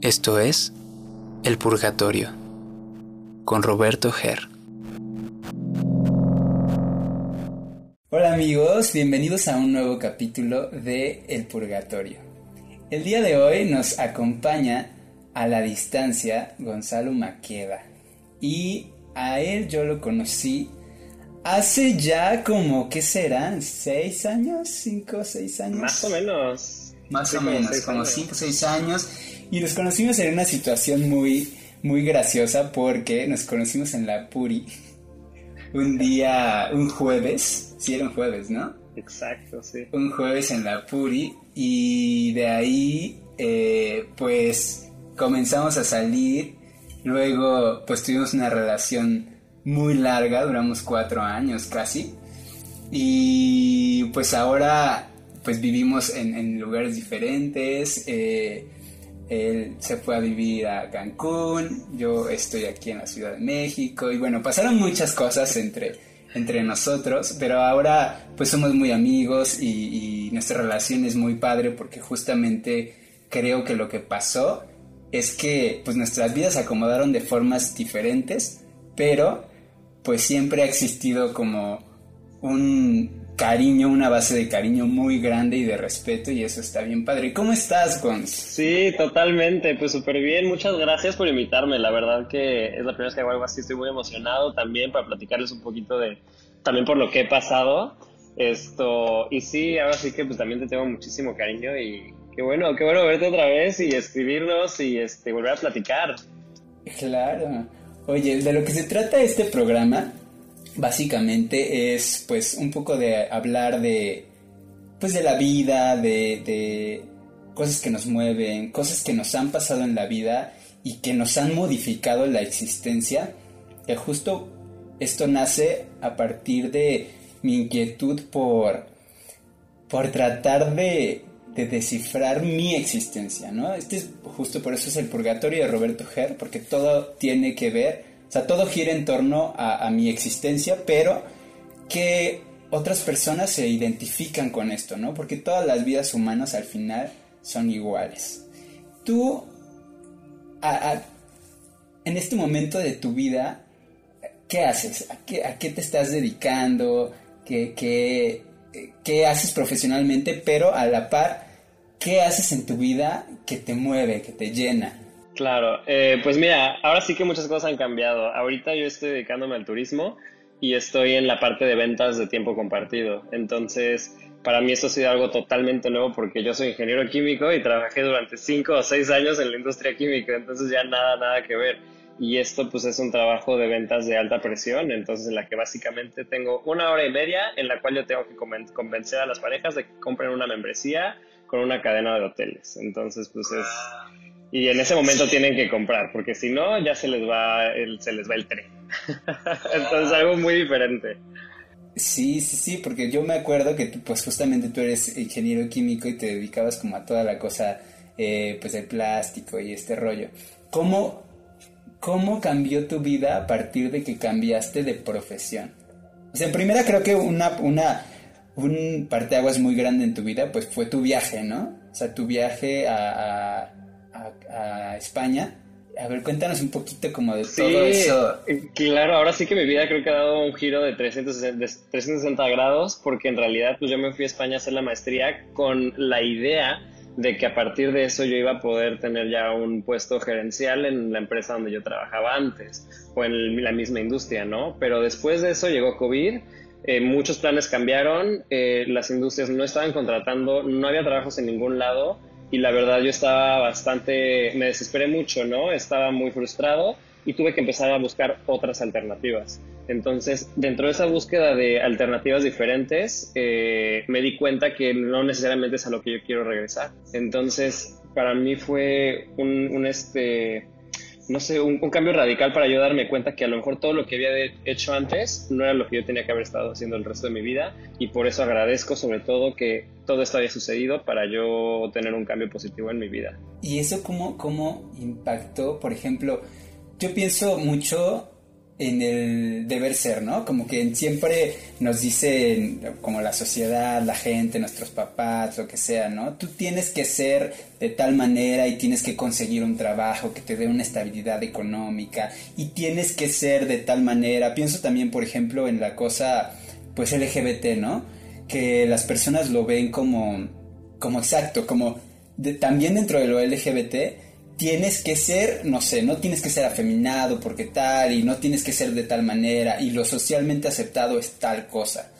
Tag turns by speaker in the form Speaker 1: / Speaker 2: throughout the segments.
Speaker 1: Esto es El Purgatorio con Roberto Ger. Hola amigos, bienvenidos a un nuevo capítulo de El Purgatorio. El día de hoy nos acompaña a la distancia Gonzalo Maqueda y a él yo lo conocí hace ya como, ¿qué serán? ¿Seis años? ¿Cinco, seis años?
Speaker 2: Más o menos.
Speaker 1: Más o menos, como cinco, seis años y nos conocimos en una situación muy, muy graciosa porque nos conocimos en la Puri un día, un jueves, sí era un jueves, ¿no?
Speaker 2: Exacto, sí.
Speaker 1: Un jueves en la Puri y de ahí eh, pues comenzamos a salir, luego pues tuvimos una relación muy larga, duramos cuatro años casi y pues ahora pues vivimos en, lugares diferentes. Eh, él se fue a vivir a Cancún, yo estoy aquí en la Ciudad de México y bueno, pasaron muchas cosas entre, entre nosotros, pero ahora pues somos muy amigos y, nuestra relación es muy padre porque justamente creo que lo que pasó es que pues nuestras vidas se acomodaron de formas diferentes, pero pues siempre ha existido como un cariño, una base de cariño muy grande y de respeto y eso está bien padre. ¿Cómo estás, Gonz?
Speaker 2: Sí, totalmente, pues súper bien. Muchas gracias por invitarme. La verdad que es la primera vez que hago algo así. Estoy muy emocionado también para platicarles un poquito de también por lo que he pasado. Esto, y sí, ahora sí que pues también te tengo muchísimo cariño y qué bueno, qué bueno verte otra vez y escribirnos y este volver a platicar.
Speaker 1: Claro. Oye, de lo que se trata este programa básicamente es pues un poco de hablar de pues de la vida, de, de cosas que nos mueven, cosas que nos han pasado en la vida y que nos han modificado la existencia. Que justo esto nace a partir de mi inquietud por, por tratar de, de descifrar mi existencia, ¿no? Este es justo por eso es el purgatorio de Roberto Ger, porque todo tiene que ver o sea, todo gira en torno a, mi existencia, pero que otras personas se identifican con esto, ¿no? Porque todas las vidas humanas al final son iguales. Tú, en este momento de tu vida, ¿qué haces? ¿A qué, te estás dedicando? ¿Qué, qué, qué haces profesionalmente? Pero a la par, ¿qué haces en tu vida que te mueve, que te llena?
Speaker 2: Claro, eh, pues mira, ahora sí que muchas cosas han cambiado. Ahorita yo estoy dedicándome al turismo y estoy en la parte de ventas de tiempo compartido. Entonces, para mí eso ha sido algo totalmente nuevo porque yo soy ingeniero químico y trabajé durante cinco o seis años en la industria química, entonces ya nada, nada que ver. Y esto pues es un trabajo de ventas de alta presión, entonces en la que básicamente tengo una hora y media en la cual yo tengo que convencer a las parejas de que compren una membresía con una cadena de hoteles. Entonces pues es y en ese momento tienen que comprar, porque si no, ya se les va el, se les va el tren. Entonces, algo muy diferente.
Speaker 1: Sí, sí, sí, porque yo me acuerdo que pues justamente tú eres ingeniero químico y te dedicabas como a toda la cosa, eh, pues el plástico y este rollo. ¿Cómo, ¿Cómo cambió tu vida a partir de que cambiaste de profesión? O sea, en primera creo que una, una, un parteaguas muy grande en tu vida, pues fue tu viaje, ¿no? O sea, tu viaje a a, España. A ver, cuéntanos un poquito como de todo eso.
Speaker 2: Claro, ahora sí que mi vida creo que ha dado un giro de 360, 360 grados, porque en realidad pues yo me fui a España a hacer la maestría con la idea de que a partir de eso yo iba a poder tener ya un puesto gerencial en la empresa donde yo trabajaba antes o en la misma industria, ¿no? Pero después de eso llegó COVID, eh, muchos planes cambiaron, eh, las industrias no estaban contratando, no había trabajos en ningún lado y la verdad yo estaba bastante, me desesperé mucho, ¿no? Estaba muy frustrado y tuve que empezar a buscar otras alternativas. Entonces, dentro de esa búsqueda de alternativas diferentes, eh, me di cuenta que no necesariamente es a lo que yo quiero regresar. Entonces, para mí fue un, un este, no sé, un, cambio radical para yo darme cuenta que a lo mejor todo lo que había hecho antes no era lo que yo tenía que haber estado haciendo el resto de mi vida y por eso agradezco sobre todo que todo esto haya sucedido para yo tener un cambio positivo en mi vida.
Speaker 1: ¿Y eso cómo, cómo impactó? Por ejemplo, yo pienso mucho en el deber ser, ¿no? Como que siempre nos dicen, como la sociedad, la gente, nuestros papás, lo que sea, ¿no? Tú tienes que ser de tal manera y tienes que conseguir un trabajo que te dé una estabilidad económica y tienes que ser de tal manera. Pienso también, por ejemplo, en la cosa, pues LGBT, ¿no? Que las personas lo ven como, como exacto, como también dentro de lo LGBT tienes que ser, no sé, no tienes que ser afeminado porque tal y no tienes que ser de tal manera y lo socialmente aceptado es tal cosa.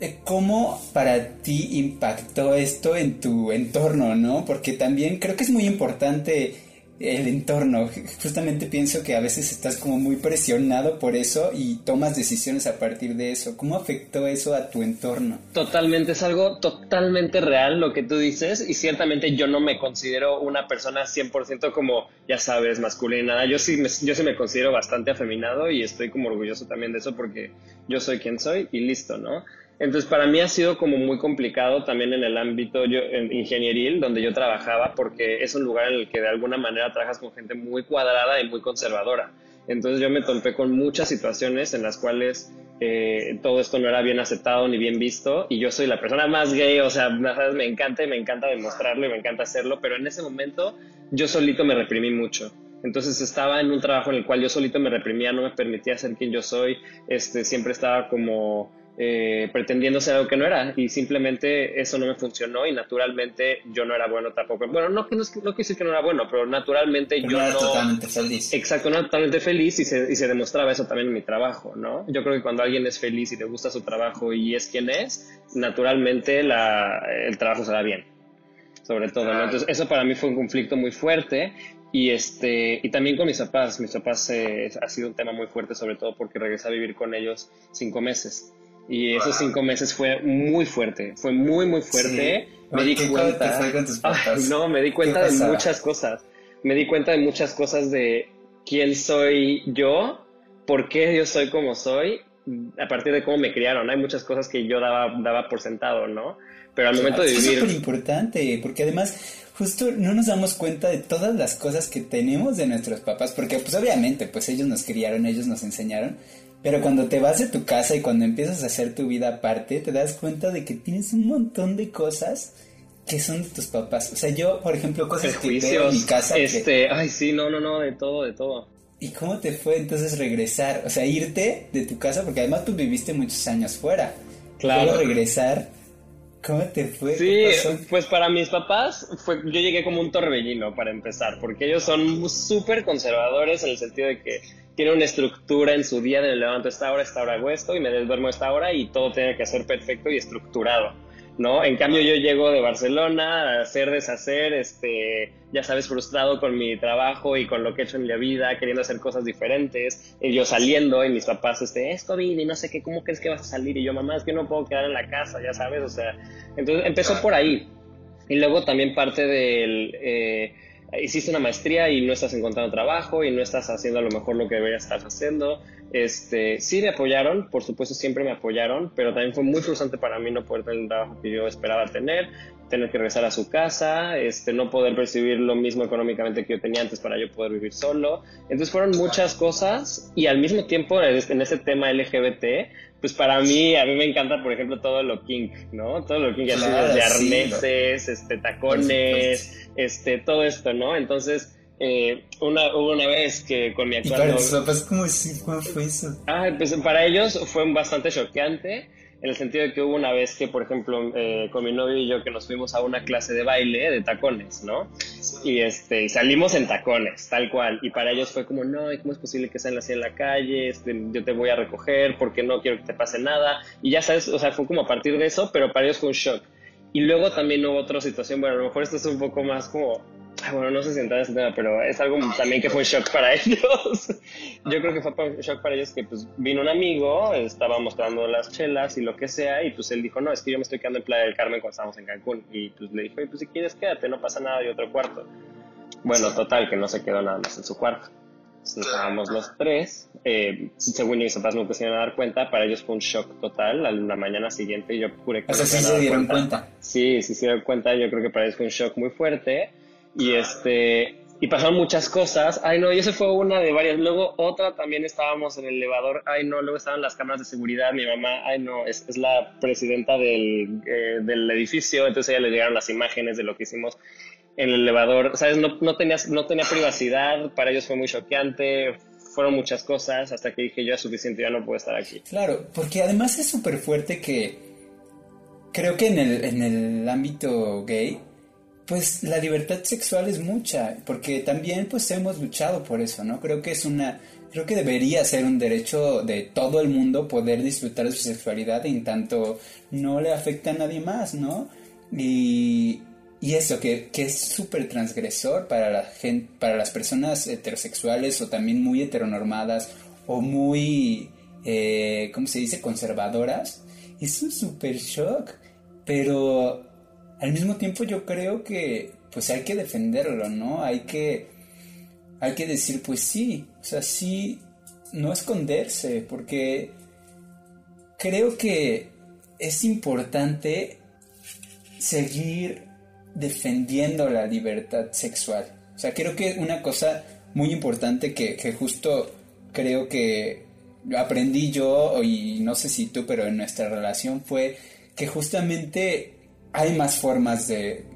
Speaker 1: Eh, ¿Cómo para ti impactó esto en tu entorno, no? Porque también creo que es muy importante el entorno. Justamente pienso que a veces estás como muy presionado por eso y tomas decisiones a partir de eso. ¿Cómo afectó eso a tu entorno?
Speaker 2: Totalmente, es algo totalmente real lo que tú dices y ciertamente yo no me considero una persona 100% como, ya sabes, masculina. Yo sí, me, yo sí me considero bastante afeminado y estoy como orgulloso también de eso porque yo soy quien soy y listo, ¿no? Entonces, para mí ha sido como muy complicado también en el ámbito yo, en ingenieril, donde yo trabajaba, porque es un lugar en el que de alguna manera trabajas con gente muy cuadrada y muy conservadora. Entonces, yo me topé con muchas situaciones en las cuales eh, todo esto no era bien aceptado ni bien visto, y yo soy la persona más gay, o sea, me encanta y me encanta demostrarlo y me encanta hacerlo, pero en ese momento yo solito me reprimí mucho. Entonces estaba en un trabajo en el cual yo solito me reprimía, no me permitía ser quien yo soy, este, siempre estaba como eh, pretendiendo ser algo que no era y simplemente eso no me funcionó y naturalmente yo no era bueno tampoco. Bueno, no, no, no decir que no era bueno, pero naturalmente yo no...
Speaker 1: Era totalmente feliz.
Speaker 2: Exacto, no era totalmente feliz y se, y se demostraba eso también en mi trabajo, ¿no? Yo creo que cuando alguien es feliz y le gusta su trabajo y es quien es, naturalmente la, el trabajo se da bien, sobre todo, ¿no? Entonces eso para mí fue un conflicto muy fuerte y, este, y también con mis papás. Mis papás eh, ha sido un tema muy fuerte, sobre todo porque regresé a vivir con ellos cinco meses. Y esos cinco meses fue muy fuerte, fue muy, muy fuerte. Me di cuenta. No, me di cuenta de muchas cosas. Me di cuenta de muchas cosas de quién soy yo, por qué yo soy como soy, a partir de cómo me criaron. Hay muchas cosas que yo daba, daba por sentado, ¿no? Pero al momento de vivir.
Speaker 1: Es súper importante, porque además justo no nos damos cuenta de todas las cosas que tenemos de nuestros papás, porque pues obviamente pues ellos nos criaron, ellos nos enseñaron, pero cuando te vas de tu casa y cuando empiezas a hacer tu vida aparte, te das cuenta de que tienes un montón de cosas que son de tus papás. O sea, yo, por ejemplo, cosas que veo en mi casa.
Speaker 2: Este, ay, sí, no, no, no, de todo, de todo.
Speaker 1: ¿Y cómo te fue entonces regresar? O sea, irte de tu casa, porque además tú viviste muchos años fuera. Claro. regresar. ¿Cómo te fue?
Speaker 2: Sí, pues para mis papás, fue, yo llegué como un torbellino para empezar, porque ellos son súper conservadores en el sentido de que tiene una estructura en su día, de levanto esta hora, esta hora hago esto y me desduermo esta hora y todo tiene que ser perfecto y estructurado, ¿no? En cambio yo llego de Barcelona a hacer, deshacer, este, ya sabes, frustrado con mi trabajo y con lo que he hecho en la vida, queriendo hacer cosas diferentes, y yo saliendo y mis papás, este, es COVID y no sé qué, ¿cómo crees que vas a salir? Y yo, mamá, es que no puedo quedar en la casa, ya sabes, o sea, entonces empezó por ahí. Y luego también parte del... Eh, hiciste una maestría y no estás encontrando trabajo y no estás haciendo a lo mejor lo que deberías estar haciendo. Este, sí me apoyaron, por supuesto siempre me apoyaron, pero también fue muy frustrante para mí no poder tener el trabajo que yo esperaba tener, tener que regresar a su casa, este, no poder percibir lo mismo económicamente que yo tenía antes para yo poder vivir solo. Entonces fueron muchas cosas y al mismo tiempo en ese tema LGBT pues para mí, a mí me encanta, por ejemplo, todo lo kink, ¿no? Todo lo kink, así desde arneses, este, tacones, este, todo esto, ¿no? Entonces, eh, una, hubo una vez que con mi
Speaker 1: actual... ¿Y para tus papás cómo, cómo fue eso?
Speaker 2: Ah, pues para ellos fue bastante choqueante en el sentido de que hubo una vez que, por ejemplo, eh, con mi novio y yo que nos fuimos a una clase de baile de tacones, ¿no? Y este, salimos en tacones, tal cual. Y para ellos fue como, no, ¿cómo es posible que salgan así en la calle? Este, yo te voy a recoger porque no quiero que te pase nada. Y ya sabes, o sea, fue como a partir de eso, pero para ellos fue un shock. Y luego también hubo otra situación, bueno, a lo mejor esto es un poco más como bueno, no sé si entrar en ese tema, pero es algo también que fue un shock para ellos. Yo creo que fue un shock para ellos que pues vino un amigo, estaba mostrando las chelas y lo que sea, y pues él dijo, no, es que yo me estoy quedando en Playa del Carmen cuando estábamos en Cancún. Y pues le dijo, pues si quieres quédate, no pasa nada, de otro cuarto. Bueno, total, que no se quedó nada más en su cuarto. estábamos los tres, eh, según mis papás nunca se iban a dar cuenta, para ellos fue un shock total. la mañana siguiente yo juré que
Speaker 1: o sea, sí se dieron cuenta.
Speaker 2: Sí, sí se dieron cuenta, yo creo que para ellos fue un shock muy fuerte y este, y pasaron muchas cosas. Ay, no, y eso fue una de varias. Luego otra también estábamos en el elevador. Ay, no, luego estaban las cámaras de seguridad. Mi mamá, ay, no, es, es la presidenta del, eh, del edificio. Entonces ella le llegaron las imágenes de lo que hicimos en el elevador. ¿Sabes? No, no, tenía, no tenía privacidad. Para ellos fue muy choqueante. Fueron muchas cosas hasta que dije yo es suficiente, ya no puedo estar aquí.
Speaker 1: Claro, porque además es súper fuerte que creo que en el, en el ámbito gay pues la libertad sexual es mucha, porque también pues hemos luchado por eso, ¿no? Creo que es una, creo que debería ser un derecho de todo el mundo poder disfrutar de su sexualidad en tanto no le afecta a nadie más, ¿no? Y, y eso, que, que es súper transgresor para, la gente, para las personas heterosexuales o también muy heteronormadas o muy, eh, ¿cómo se dice?, conservadoras. Es un súper shock, pero al mismo tiempo yo creo que pues hay que defenderlo, ¿no? Hay que, hay que decir, pues sí, o sea, sí, no esconderse, porque creo que es importante seguir defendiendo la libertad sexual. O sea, creo que una cosa muy importante que, que justo creo que aprendí yo, y no sé si tú, pero en nuestra relación fue que justamente hay más formas de,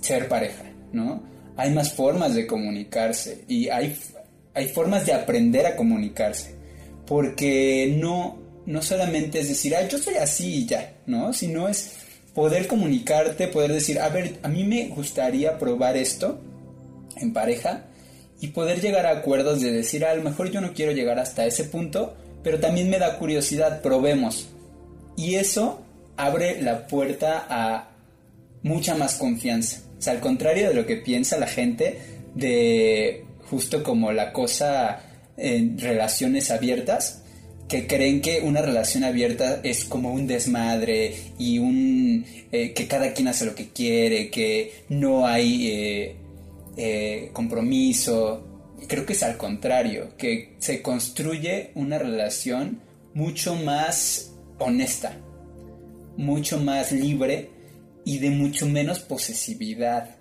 Speaker 1: ser pareja, ¿no? Hay más formas de comunicarse y hay, hay formas de aprender a comunicarse. Porque no, no solamente es decir, ay, yo soy así y ya, ¿no? Sino es poder comunicarte, poder decir, a ver, a mí me gustaría probar esto en pareja y poder llegar a acuerdos de decir, a lo mejor yo no quiero llegar hasta ese punto, pero también me da curiosidad, probemos. Y eso abre la puerta a mucha más confianza. O sea, al contrario de lo que piensa la gente de justo como la cosa en relaciones abiertas, que creen que una relación abierta es como un desmadre y un eh, que cada quien hace lo que quiere, que no hay eh, eh, compromiso. Creo que es al contrario, que se construye una relación mucho más honesta, mucho más libre y de mucho menos posesividad.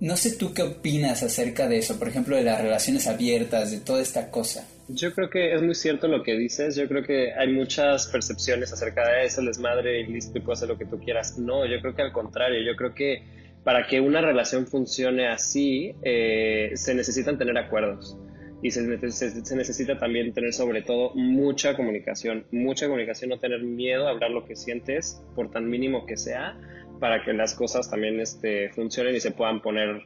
Speaker 1: No sé tú qué opinas acerca de eso, por ejemplo, de las relaciones abiertas, de toda esta cosa.
Speaker 2: Yo creo que es muy cierto lo que dices. Yo creo que hay muchas percepciones acerca de eso, es madre y listo y puedo hacer lo que tú quieras. No, yo creo que al contrario. Yo creo que para que una relación funcione así, eh, se necesitan tener acuerdos y se, se, necesita también tener sobre todo mucha comunicación, mucha comunicación, no tener miedo a hablar lo que sientes, por tan mínimo que sea, para que las cosas también este, funcionen y se puedan poner,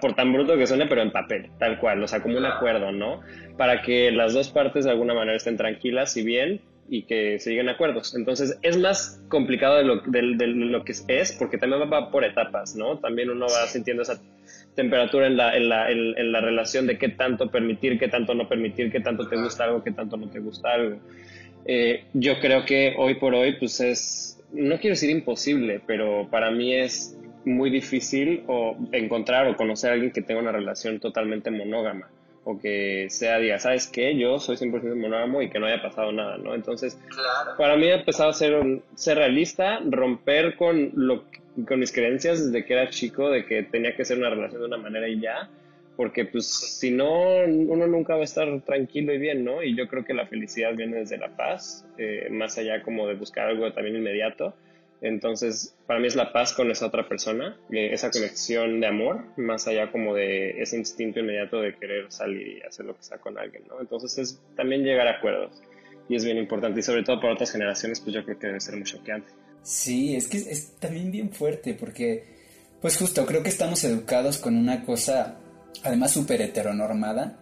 Speaker 2: por tan bruto que suene, pero en papel, tal cual, o sea, como un acuerdo, ¿no? Para que las dos partes de alguna manera estén tranquilas y bien y que se lleguen a acuerdos. Entonces, es más complicado de lo, de, de lo que es, porque también va por etapas, ¿no? También uno va sintiendo esa temperatura en la, en la, en, la relación de qué tanto permitir, qué tanto no permitir, qué tanto te gusta algo, qué tanto no te gusta algo. Eh, yo creo que hoy por hoy, pues es, no quiero decir imposible, pero para mí es muy difícil o encontrar o conocer a alguien que tenga una relación totalmente monógama o que sea, diga, ¿sabes qué? Yo soy 100% monógamo y que no haya pasado nada, ¿no? Entonces, para mí ha empezado a ser, ser realista, romper con lo con mis creencias desde que era chico de que tenía que ser una relación de una manera y ya, porque pues si no, uno nunca va a estar tranquilo y bien, ¿no? Y yo creo que la felicidad viene desde la paz, eh, más allá como de buscar algo también inmediato. Entonces, para mí es la paz con esa otra persona, esa conexión de amor, más allá como de ese instinto inmediato de querer salir y hacer lo que sea con alguien, ¿no? Entonces es también llegar a acuerdos y es bien importante y sobre todo para otras generaciones, pues yo creo que debe ser muy choqueante.
Speaker 1: Sí, es que es, también bien fuerte porque, pues justo, creo que estamos educados con una cosa, además súper heteronormada,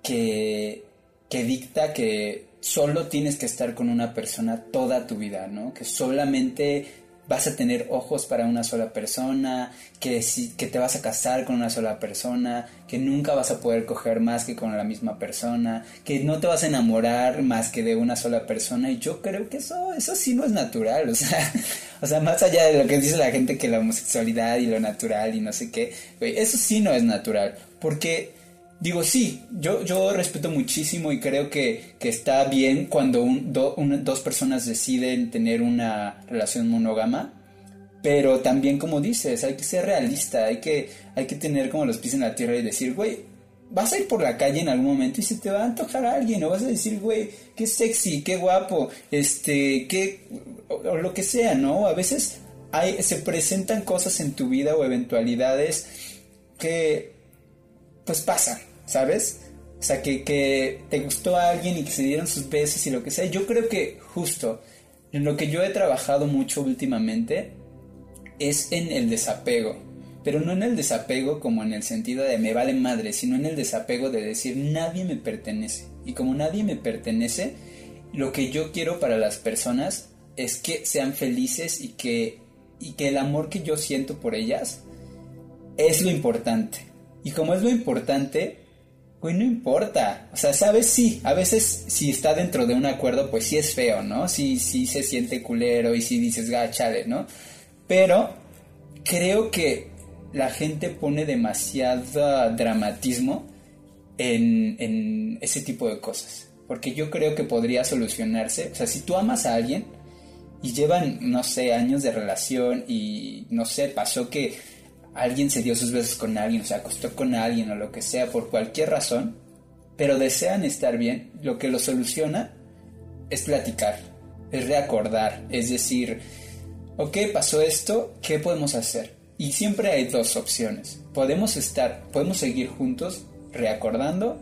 Speaker 1: que, que dicta que solo tienes que estar con una persona toda tu vida, ¿no? Que solamente vas a tener ojos para una sola persona, que, si, que te vas a casar con una sola persona, que nunca vas a poder coger más que con la misma persona, que no te vas a enamorar más que de una sola persona. Y yo creo que eso, eso sí no es natural. O sea, o sea, más allá de lo que dice la gente que la homosexualidad y lo natural y no sé qué, eso sí no es natural. Porque digo, sí, yo, yo respeto muchísimo y creo que, está bien cuando dos personas deciden tener una relación monógama, Pero también, como dices, hay que ser realista, hay que, hay que tener como los pies en la tierra y decir, güey, vas a ir por la calle en algún momento y se te va a antojar a alguien, o vas a decir, güey, qué sexy, qué guapo, este, qué, o, lo que sea, ¿no? A veces hay, se presentan cosas en tu vida o eventualidades que, pues pasan, ¿sabes? O sea, que, que te gustó a alguien y que se dieron sus besos y lo que sea. Yo creo que justo en lo que yo he trabajado mucho últimamente, es en el desapego. Pero no en el desapego como en el sentido de me vale madre, sino en el desapego de decir nadie me pertenece. Y como nadie me pertenece, lo que yo quiero para las personas es que sean felices y que, y que el amor que yo siento por ellas es lo importante. Y como es lo importante, pues no importa. O sea, sabes, sí, a veces si está dentro de un acuerdo, pues sí es feo, ¿no? Sí, sí se siente culero y sí dices, gachale, ¿no? Pero creo que la gente pone demasiado dramatismo en, ese tipo de cosas. Porque yo creo que podría solucionarse. O sea, si tú amas a alguien y llevan, no sé, años de relación y, no sé, pasó que alguien se dio sus besos con alguien, o se acostó con alguien o lo que sea, por cualquier razón, pero desean estar bien, lo que lo soluciona es platicar, es reacordar, es decir, ok, pasó esto, ¿qué podemos hacer? Y siempre hay dos opciones. Podemos estar, podemos seguir juntos reacordando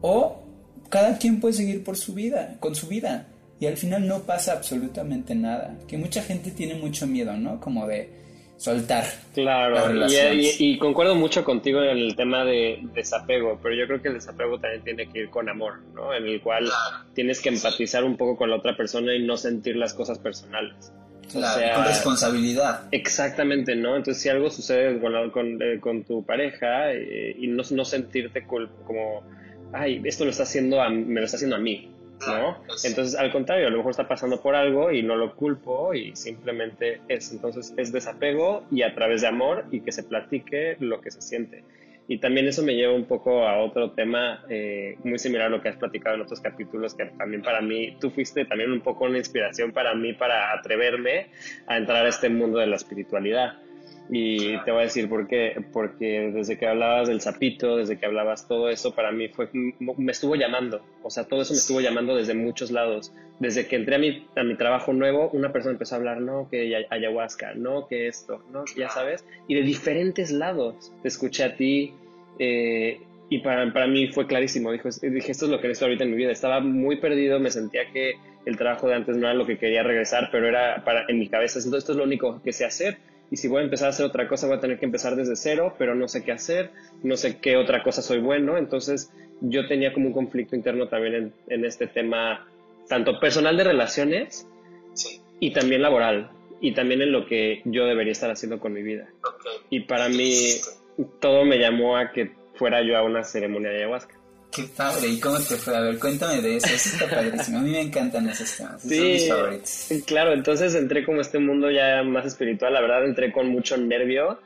Speaker 1: o cada quien puede seguir por su vida, con su vida. Y al final no pasa absolutamente nada. Que mucha gente tiene mucho miedo, ¿no? Como de soltar.
Speaker 2: Claro, y, y, concuerdo mucho contigo en el tema de desapego, pero yo creo que el desapego también tiene que ir con amor, ¿no? En el cual tienes que empatizar un poco con la otra persona y no sentir las cosas personales
Speaker 1: con responsabilidad.
Speaker 2: Exactamente, ¿no? Entonces, si algo sucede con, eh, con, tu pareja eh, y no, no sentirte como, ay, esto lo está haciendo me lo está haciendo a mí, ¿no? Entonces, al contrario, a lo mejor está pasando por algo y no lo culpo y simplemente es. Entonces, es desapego y a través de amor y que se platique lo que se siente. Y también eso me lleva un poco a otro tema eh, muy similar a lo que has platicado en otros capítulos, que también para mí, tú fuiste también un poco una inspiración para mí para atreverme a entrar a este mundo de la espiritualidad. Y te voy a decir por qué, porque desde que hablabas del sapito, desde que hablabas todo eso, para mí fue, me estuvo llamando, o sea, todo eso me estuvo llamando desde muchos lados. Desde que entré a mi, a mi trabajo nuevo, una persona empezó a hablar, no, que ayahuasca, no, que esto, no, ya sabes, y de diferentes lados. Te escuché a ti, eh, y para, para, mí fue clarísimo. Dijo, dije, esto es lo que necesito ahorita en mi vida. Estaba muy perdido, me sentía que el trabajo de antes no era lo que quería regresar, pero era para, en mi cabeza, esto, esto es lo único que sé hacer. Y si voy a empezar a hacer otra cosa, voy a tener que empezar desde cero, pero no sé qué hacer, no sé qué otra cosa soy bueno. Entonces yo tenía como un conflicto interno también en, en este tema, tanto personal de relaciones y también laboral, y también en lo que yo debería estar haciendo con mi vida. Y para mí todo me llamó a que fuera yo a una ceremonia de ayahuasca.
Speaker 1: Qué padre, ¿y cómo te fue? A ver, cuéntame de eso, eso está padrísimo. A mí me encantan esos temas,
Speaker 2: sí, son mis favoritos. Claro, entonces entré como este mundo ya más espiritual, la verdad entré con mucho nervio,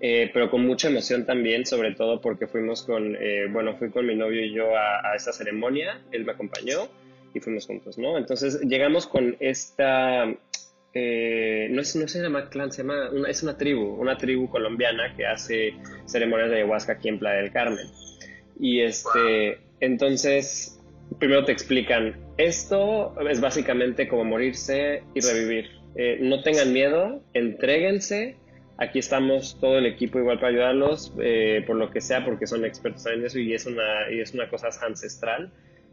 Speaker 2: eh, pero con mucha emoción también, sobre todo porque fuimos con, eh, bueno, fui con mi novio y yo a, a esta ceremonia, él me acompañó y fuimos juntos, ¿no? Entonces llegamos con esta eh, no, es, no se llama clan, se llama una, es una tribu, una tribu colombiana que hace ceremonias de ayahuasca aquí en Playa del Carmen. Y este, entonces, primero te explican, esto es básicamente como morirse y revivir. Eh, no tengan miedo, entréguense. Aquí estamos todo el equipo igual para ayudarlos, eh, por lo que sea, porque son expertos en eso y es una, y es una cosa ancestral.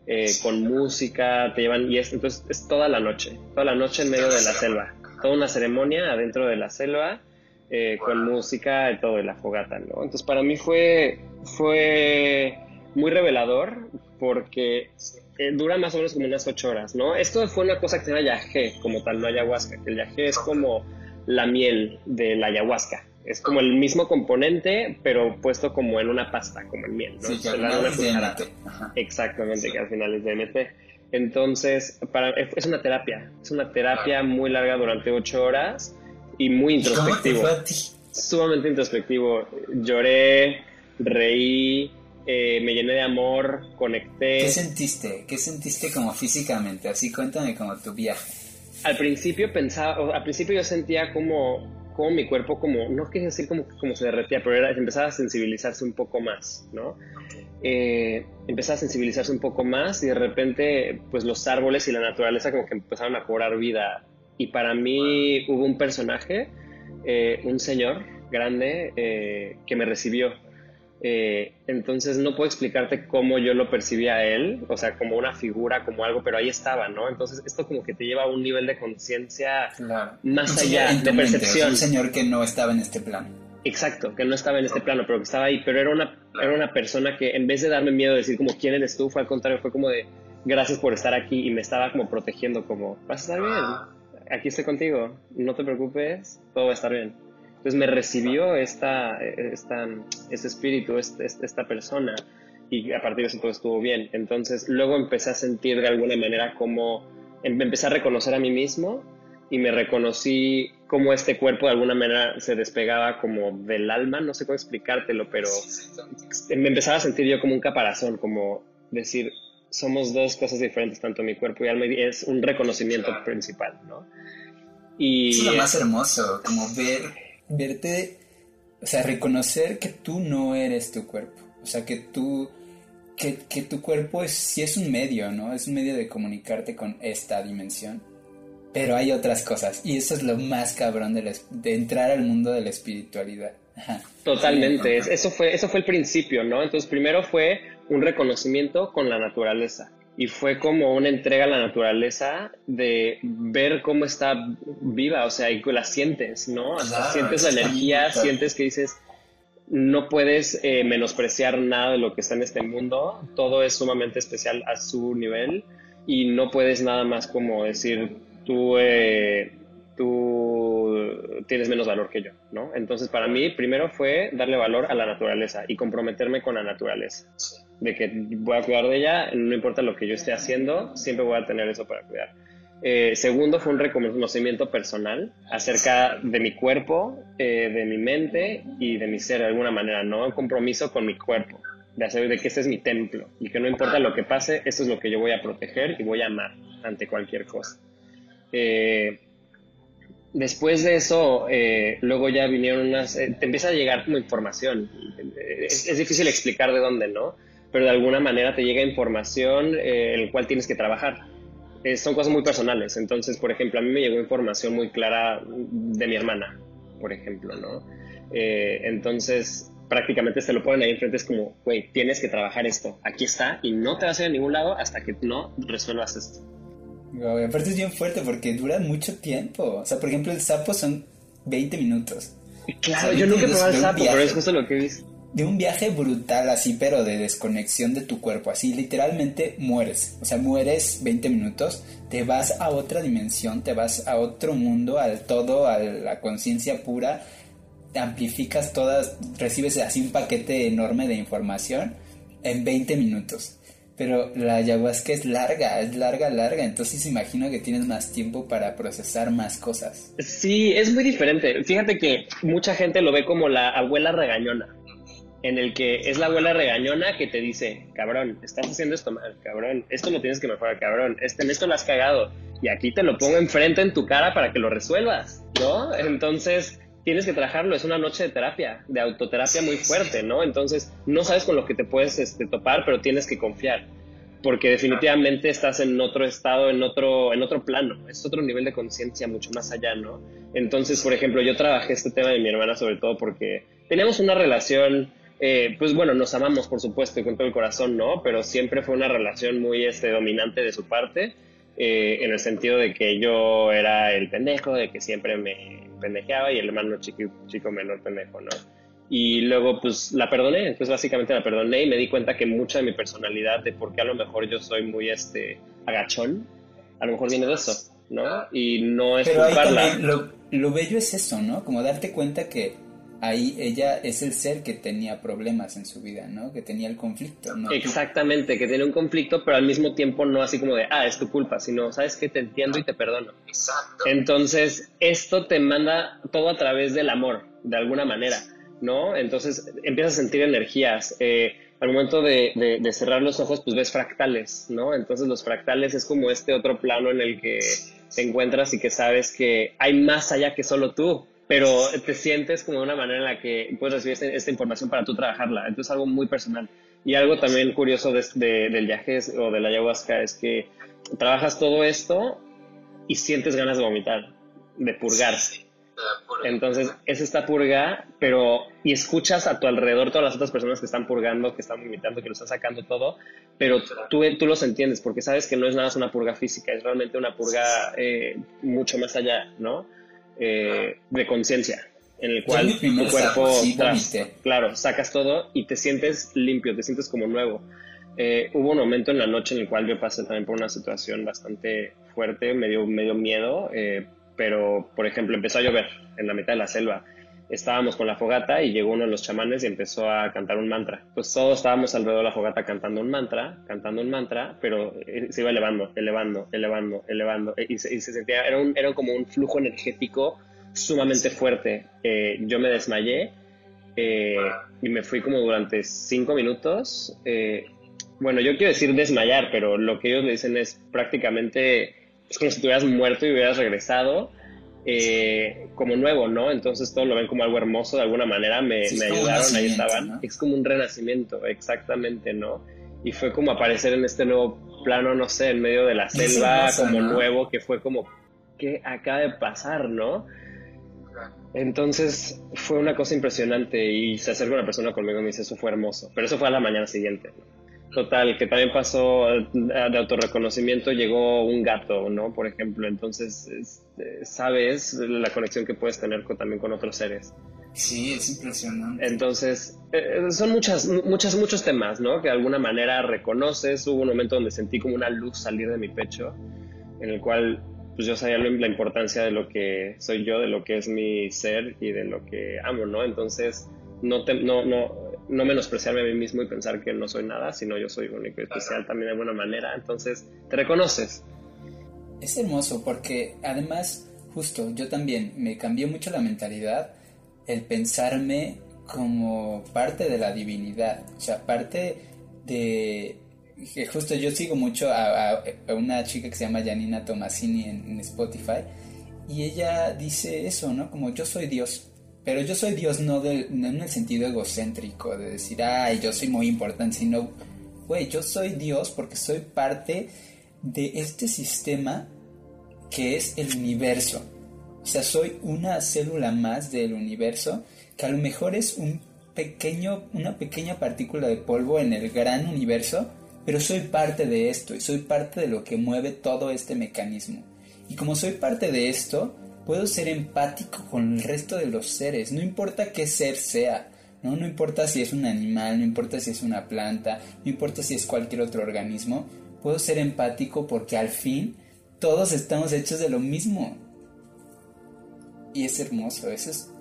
Speaker 2: Eh, con música, te llevan, y es, entonces es toda la noche, toda la noche en medio de la selva, toda una ceremonia adentro de la selva, eh, con música y todo, de la fogata, ¿no? Entonces para mí fue, fue muy revelador porque eh, dura más o menos como unas ocho horas, ¿no? Esto fue una cosa que se llama yagé, como tal, no ayahuasca, que el yagé es como la miel de la ayahuasca. Es como el mismo componente, pero puesto como en una pasta, como en miel, ¿no?
Speaker 1: Sí, que al final es DMT.
Speaker 2: Exactamente, que al final es DMT. Entonces, para, es una terapia. Es una terapia muy larga durante ocho horas y muy introspectivo.
Speaker 1: ¿Cómo te fue a ti?
Speaker 2: Sumamente introspectivo. Lloré, reí, eh, me llené de amor, conecté.
Speaker 1: ¿Qué sentiste? ¿Qué sentiste como físicamente? Así cuéntame como tu viaje.
Speaker 2: Al principio pensaba, al principio yo sentía como cómo mi cuerpo como, no quería decir como, como se derretía, pero era, empezaba a sensibilizarse un poco más, ¿no? Eh, empezaba a sensibilizarse un poco más y de repente pues los árboles y la naturaleza como que empezaron a cobrar vida. Y para mí hubo un personaje, eh, un señor grande eh, que me recibió eh, entonces no puedo explicarte cómo yo lo percibía a él, o sea, como una figura, como algo, pero ahí estaba, ¿no? Entonces esto como que te lleva a un nivel de conciencia más allá de percepción.
Speaker 1: un señor que no estaba en este plano.
Speaker 2: Exacto, que no estaba en este plano, pero que estaba ahí, pero era una, era una persona que en vez de darme miedo de decir como quién eres tú, fue al contrario, fue como de gracias por estar aquí y me estaba como protegiendo como vas a estar bien, aquí estoy contigo, no te preocupes, todo va a estar bien. Entonces me recibió esta, esta, espíritu, este, este, esta persona, y a partir de eso todo estuvo bien. Entonces luego empecé a sentir de alguna manera como, em, empecé a reconocer a mí mismo y me reconocí como este cuerpo de alguna manera se despegaba como del alma, no sé cómo explicártelo, pero me empezaba a sentir yo como un caparazón, como decir, somos dos cosas diferentes, tanto mi cuerpo y alma, y es un reconocimiento principal, ¿no?
Speaker 1: Y es lo más hermoso, como ver verte, o sea, reconocer que tú no eres tu cuerpo, o sea, que tú, que, que tu cuerpo es, sí es un medio, ¿no? Es un medio de comunicarte con esta dimensión, pero hay otras cosas, y eso es lo más cabrón de, de entrar al mundo de la espiritualidad.
Speaker 2: Totalmente, eso fue, eso fue el principio, ¿no? Entonces primero fue un reconocimiento con la naturaleza y fue como una entrega a la naturaleza de ver cómo está viva, o sea, y la sientes, ¿no? sientes la energía, sientes que dices, no puedes eh, menospreciar nada de lo que está en este mundo, todo es sumamente especial a su nivel y no puedes nada más como decir, tú, eh, tú tienes menos valor que yo, ¿no? Entonces para mí primero fue darle valor a la naturaleza y comprometerme con la naturaleza de que voy a cuidar de ella, no importa lo que yo esté haciendo, siempre voy a tener eso para cuidar. Eh, segundo fue un reconocimiento personal acerca de mi cuerpo, eh, de mi mente y de mi ser de alguna manera, ¿no? Un compromiso con mi cuerpo, de hacer de que este es mi templo y que no importa lo que pase, esto es lo que yo voy a proteger y voy a amar ante cualquier cosa. Eh, después de eso, luego ya vinieron unas, te empieza a llegar como información. Es, es, difícil explicar de dónde, ¿no? Pero de alguna manera te llega información eh, en la cual tienes que trabajar. Eh, son cosas muy personales. Entonces, por ejemplo, a mí me llegó información muy clara de mi hermana, por ejemplo, ¿no? Eh, entonces, prácticamente se lo ponen ahí enfrente, es como, güey, tienes que trabajar esto, aquí está, y no te vas a ir a ningún lado hasta que no resuelvas esto.
Speaker 1: aparte es bien fuerte porque dura mucho tiempo. O sea, por ejemplo, el sapo son 20 minutos.
Speaker 2: Claro, yo nunca he probado el sapo, pero es justo lo que he visto
Speaker 1: de un viaje brutal así, pero de desconexión de tu cuerpo, así literalmente mueres, o sea, mueres 20 minutos, te vas a otra dimensión, te vas a otro mundo, al todo, a la conciencia pura, amplificas todas, recibes así un paquete enorme de información en 20 minutos. Pero la ayahuasca es larga, es larga, larga, entonces imagino que tienes más tiempo para procesar más cosas.
Speaker 2: Sí, es muy diferente. Fíjate que mucha gente lo ve como la abuela regañona en el que es la abuela regañona que te dice, cabrón, estás haciendo esto mal, cabrón, esto lo tienes que mejorar, cabrón, en esto lo has cagado, y aquí te lo pongo enfrente en tu cara para que lo resuelvas, ¿no? Entonces, tienes que trabajarlo, es una noche de terapia, de autoterapia muy fuerte, ¿no? Entonces, no sabes con lo que te puedes este, topar, pero tienes que confiar, porque definitivamente estás en otro estado, en otro, en otro plano, es otro nivel de conciencia mucho más allá, ¿no? Entonces, por ejemplo, yo trabajé este tema de mi hermana sobre todo porque teníamos una relación eh, pues bueno, nos amamos por supuesto y con todo el corazón, ¿no? Pero siempre fue una relación muy este, dominante de su parte, eh, en el sentido de que yo era el pendejo, de que siempre me pendejeaba y el hermano chico, chico menor pendejo, ¿no? Y luego pues la perdoné, entonces básicamente la perdoné y me di cuenta que mucha de mi personalidad, de por qué a lo mejor yo soy muy este agachón, a lo mejor viene de eso, ¿no? Y no es
Speaker 1: Pero también lo, lo bello es eso, ¿no? Como darte cuenta que ahí ella es el ser que tenía problemas en su vida, ¿no? Que tenía el conflicto, ¿no?
Speaker 2: Exactamente, que tiene un conflicto, pero al mismo tiempo no así como de, ah, es tu culpa, sino, ¿sabes qué? Te entiendo y te perdono. Exacto. Entonces, esto te manda todo a través del amor, de alguna manera, ¿no? Entonces, empiezas a sentir energías. Eh, al momento de, de cerrar los ojos, pues ves fractales, ¿no? Entonces, los fractales es como este otro plano en el que te encuentras y que sabes que hay más allá que solo tú pero te sientes como de una manera en la que puedes recibir esta, esta información para tú trabajarla. Entonces, algo muy personal. Y algo también curioso de, del viaje o de la ayahuasca es que trabajas todo esto y sientes ganas de vomitar, de purgar. Entonces, es esta purga, pero y escuchas a tu alrededor todas las otras personas que están purgando, que están vomitando, que lo están sacando todo, pero tú, tú los entiendes porque sabes que no es nada más una purga física, es realmente una purga eh, mucho más allá, ¿no? Eh, de conciencia en el cual tu cuerpo, claro, sacas todo y te sientes limpio, te sientes como nuevo. Eh, hubo un momento en la noche en el cual yo pasé también por una situación bastante fuerte, me dio, miedo, eh, pero por ejemplo empezó a llover en la mitad de la selva. Estábamos con la fogata y llegó uno de los chamanes y empezó a cantar un mantra. Pues todos estábamos alrededor de la fogata cantando un mantra, cantando un mantra, pero eh, se iba elevando, elevando, elevando, elevando. Y se, sentía, era, un, era como un flujo energético sumamente fuerte. Eh, yo me desmayé eh, y me fui como durante cinco minutos. Eh, bueno, yo quiero decir desmayar, pero lo que ellos me dicen es prácticamente es como si hubieras muerto y hubieras regresado como nuevo, ¿no? Entonces todo lo ven como algo hermoso de alguna manera. Me, ayudaron, ahí estaban. Es como un renacimiento, exactamente, ¿no? Y fue como aparecer en este nuevo plano, no sé, en medio de la selva, como nuevo, que fue como, ¿qué acaba de pasar, no? Entonces fue una cosa impresionante y se acerca una persona conmigo y me dice, eso fue hermoso, pero eso fue a la mañana siguiente. Total, que también pasó eh, de autorreconocimiento, llegó un gato, ¿no? Por ejemplo, entonces este, sabes la conexión que puedes tener también con otros seres.
Speaker 1: Sí, es impresionante.
Speaker 2: Entonces, eh, son muchas, muchas, muchos temas, ¿no? Que de alguna manera reconoces. Hubo un momento donde sentí como una luz salir de mi pecho, en el cual pues yo sabía la importancia de lo que soy yo, de lo que es mi ser y de lo que amo, ¿no? Entonces, no, no, no, no menospreciarme a mí mismo y pensar que no soy nada, sino yo soy único y especial también de alguna manera. Entonces, te reconoces.
Speaker 1: Es hermoso porque además, justo, yo también me cambió mucho la mentalidad el pensarme como parte de la divinidad, o sea, parte de justo yo sigo mucho a, una chica que se llama Janina Tomasini en, Spotify y ella dice eso, ¿no? Como yo soy Dios, pero yo soy Dios no, en el sentido egocéntrico de decir, ay, yo soy muy importante, sino, güey, yo soy Dios porque soy parte de este sistema que es el universo. O sea, soy una célula más del universo que a lo mejor es un pequeño, una pequeña partícula de polvo en el gran universo pero soy parte de esto y soy parte de lo que mueve todo este mecanismo. Y como soy parte de esto, puedo ser empático con el resto de los seres, no importa qué ser sea, ¿no? No importa si es un animal, no importa si es una planta, no importa si es cualquier otro organismo, puedo ser empático porque al fin todos estamos hechos de lo mismo. Y es hermoso, eso es,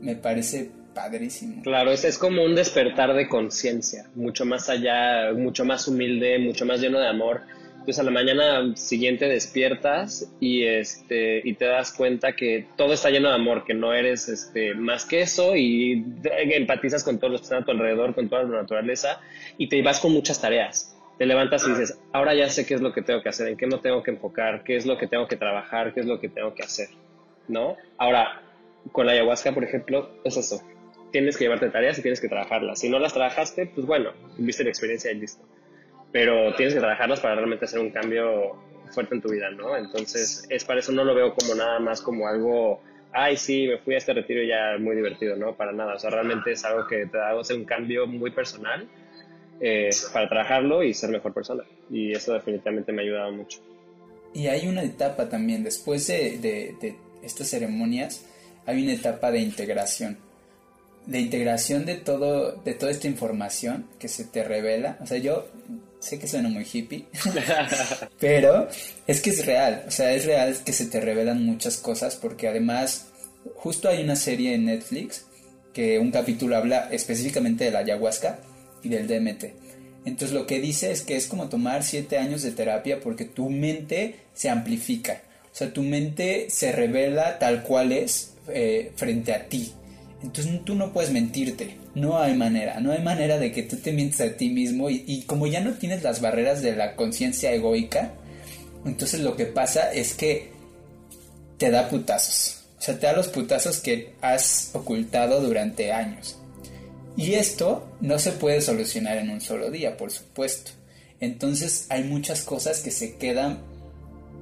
Speaker 1: me parece padrísimo.
Speaker 2: Claro, es, es como un despertar de conciencia, mucho más allá, mucho más humilde, mucho más lleno de amor. Entonces a la mañana siguiente despiertas y este y te das cuenta que todo está lleno de amor, que no eres este más que eso y empatizas con todos los que están a tu alrededor, con toda la naturaleza y te vas con muchas tareas. Te levantas y dices, ahora ya sé qué es lo que tengo que hacer, en qué no tengo que enfocar, qué es lo que tengo que trabajar, qué es lo que tengo que hacer, ¿no? Ahora, con la ayahuasca, por ejemplo, es eso tienes que llevarte tareas y tienes que trabajarlas. Si no las trabajaste, pues bueno, viste la experiencia y listo. Pero tienes que trabajarlas para realmente hacer un cambio fuerte en tu vida, ¿no? Entonces, es para eso no lo veo como nada más como algo, ay, sí, me fui a este retiro ya muy divertido, ¿no? Para nada. O sea, realmente es algo que te da hacer un cambio muy personal eh, para trabajarlo y ser mejor persona. Y eso definitivamente me ha ayudado mucho.
Speaker 1: Y hay una etapa también, después de, de estas ceremonias, hay una etapa de integración de integración de todo, de toda esta información que se te revela. O sea, yo sé que suena muy hippie, pero es que es real. O sea, es real que se te revelan muchas cosas porque además, justo hay una serie en Netflix que un capítulo habla específicamente de la ayahuasca y del DMT. Entonces lo que dice es que es como tomar siete años de terapia porque tu mente se amplifica. O sea, tu mente se revela tal cual es eh, frente a ti. Entonces tú no puedes mentirte, no hay manera, no hay manera de que tú te mientes a ti mismo y, como ya no tienes las barreras de la conciencia egoica, entonces lo que pasa es que te da putazos. O sea, te da los putazos que has ocultado durante años. Y esto no se puede solucionar en un solo día, por supuesto. Entonces hay muchas cosas que se quedan,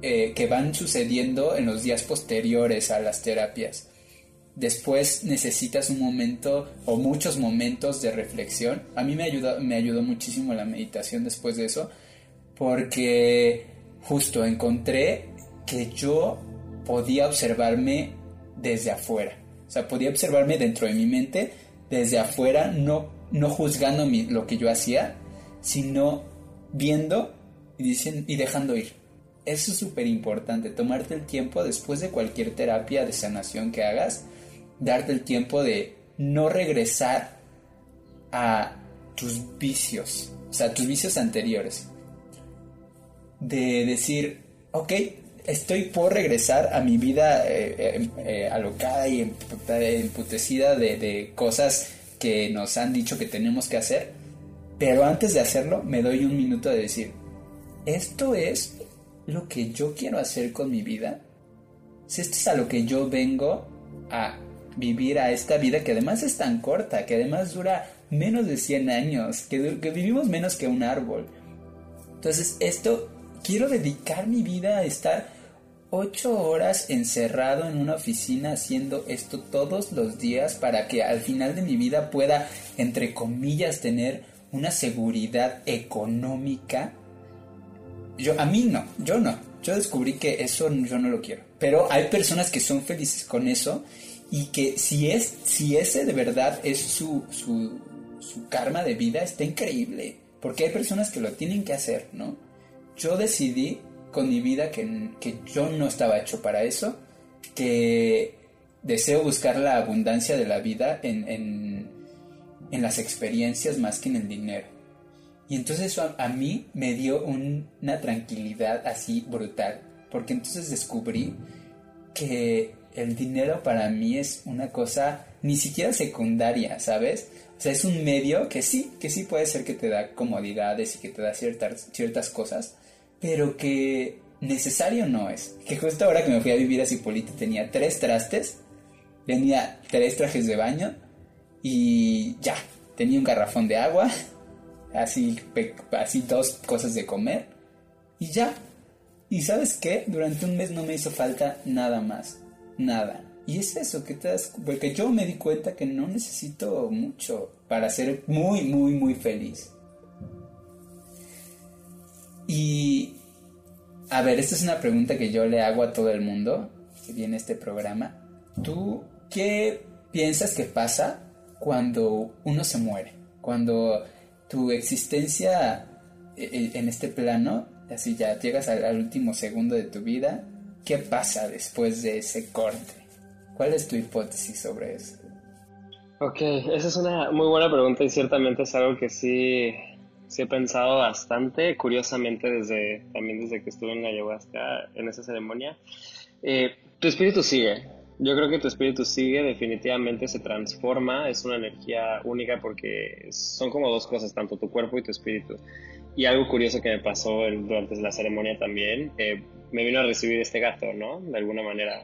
Speaker 1: eh, que van sucediendo en los días posteriores a las terapias. Después necesitas un momento o muchos momentos de reflexión. A mí me ayudó, me ayudó muchísimo la meditación después de eso, porque justo encontré que yo podía observarme desde afuera. O sea, podía observarme dentro de mi mente, desde afuera, no, no juzgando lo que yo hacía, sino viendo y, y dejando ir. Eso es súper importante, tomarte el tiempo después de cualquier terapia de sanación que hagas, darte el tiempo de no regresar a tus vicios, o sea, tus vicios anteriores. De decir, ok, estoy por regresar a mi vida eh, eh, eh, alocada y emputecida de, de cosas que nos han dicho que tenemos que hacer, pero antes de hacerlo me doy un minuto de decir, ¿esto es lo que yo quiero hacer con mi vida? Si esto es a lo que yo vengo a vivir a esta vida que además es tan corta, que además dura menos de 100 años, que, que vivimos menos que un árbol. Entonces, esto, quiero dedicar mi vida a estar ocho horas encerrado en una oficina haciendo esto todos los días para que al final de mi vida pueda, entre comillas, tener una seguridad económica. Yo, a mí no, yo no. Yo descubrí que eso yo no lo quiero. Pero hay personas que son felices con eso y que si es, si ese de verdad es su, su, su karma de vida, está increíble. Porque hay personas que lo tienen que hacer, ¿no? Yo decidí con mi vida que, yo no estaba hecho para eso, que deseo buscar la abundancia de la vida en, en, las experiencias más que en el dinero. Y entonces eso a, mí me dio una tranquilidad así brutal, porque entonces descubrí que el dinero para mí es una cosa ni siquiera secundaria, ¿sabes? O sea, es un medio que sí, que sí puede ser que te da comodidades y que te da ciertas, ciertas cosas, pero que necesario no es. Que justo ahora que me fui a vivir a Cipolite tenía tres trastes, tenía tres trajes de baño y ya, tenía un garrafón de agua, así, así dos cosas de comer y ya. Y sabes qué, durante un mes no me hizo falta nada más, nada. Y es eso, que te das, porque yo me di cuenta que no necesito mucho para ser muy, muy, muy feliz. Y, a ver, esta es una pregunta que yo le hago a todo el mundo que viene este programa. ¿Tú qué piensas que pasa cuando uno se muere? Cuando tu existencia e, e, en este plano, así ya llegas al, último segundo de tu vida, ¿qué pasa después de ese corte? ¿Cuál es tu hipótesis sobre eso?
Speaker 2: Ok, esa es una muy buena pregunta y ciertamente es algo que sí sí he pensado bastante, curiosamente desde también desde que estuve en ayahuasca en esa ceremonia. Eh, tu espíritu sigue. Yo creo que tu espíritu sigue, definitivamente se transforma, es una energía única porque son como dos cosas, tanto tu cuerpo y tu espíritu. Y algo curioso que me pasó durante la ceremonia también, eh, me vino a recibir este gato, ¿no? De alguna manera.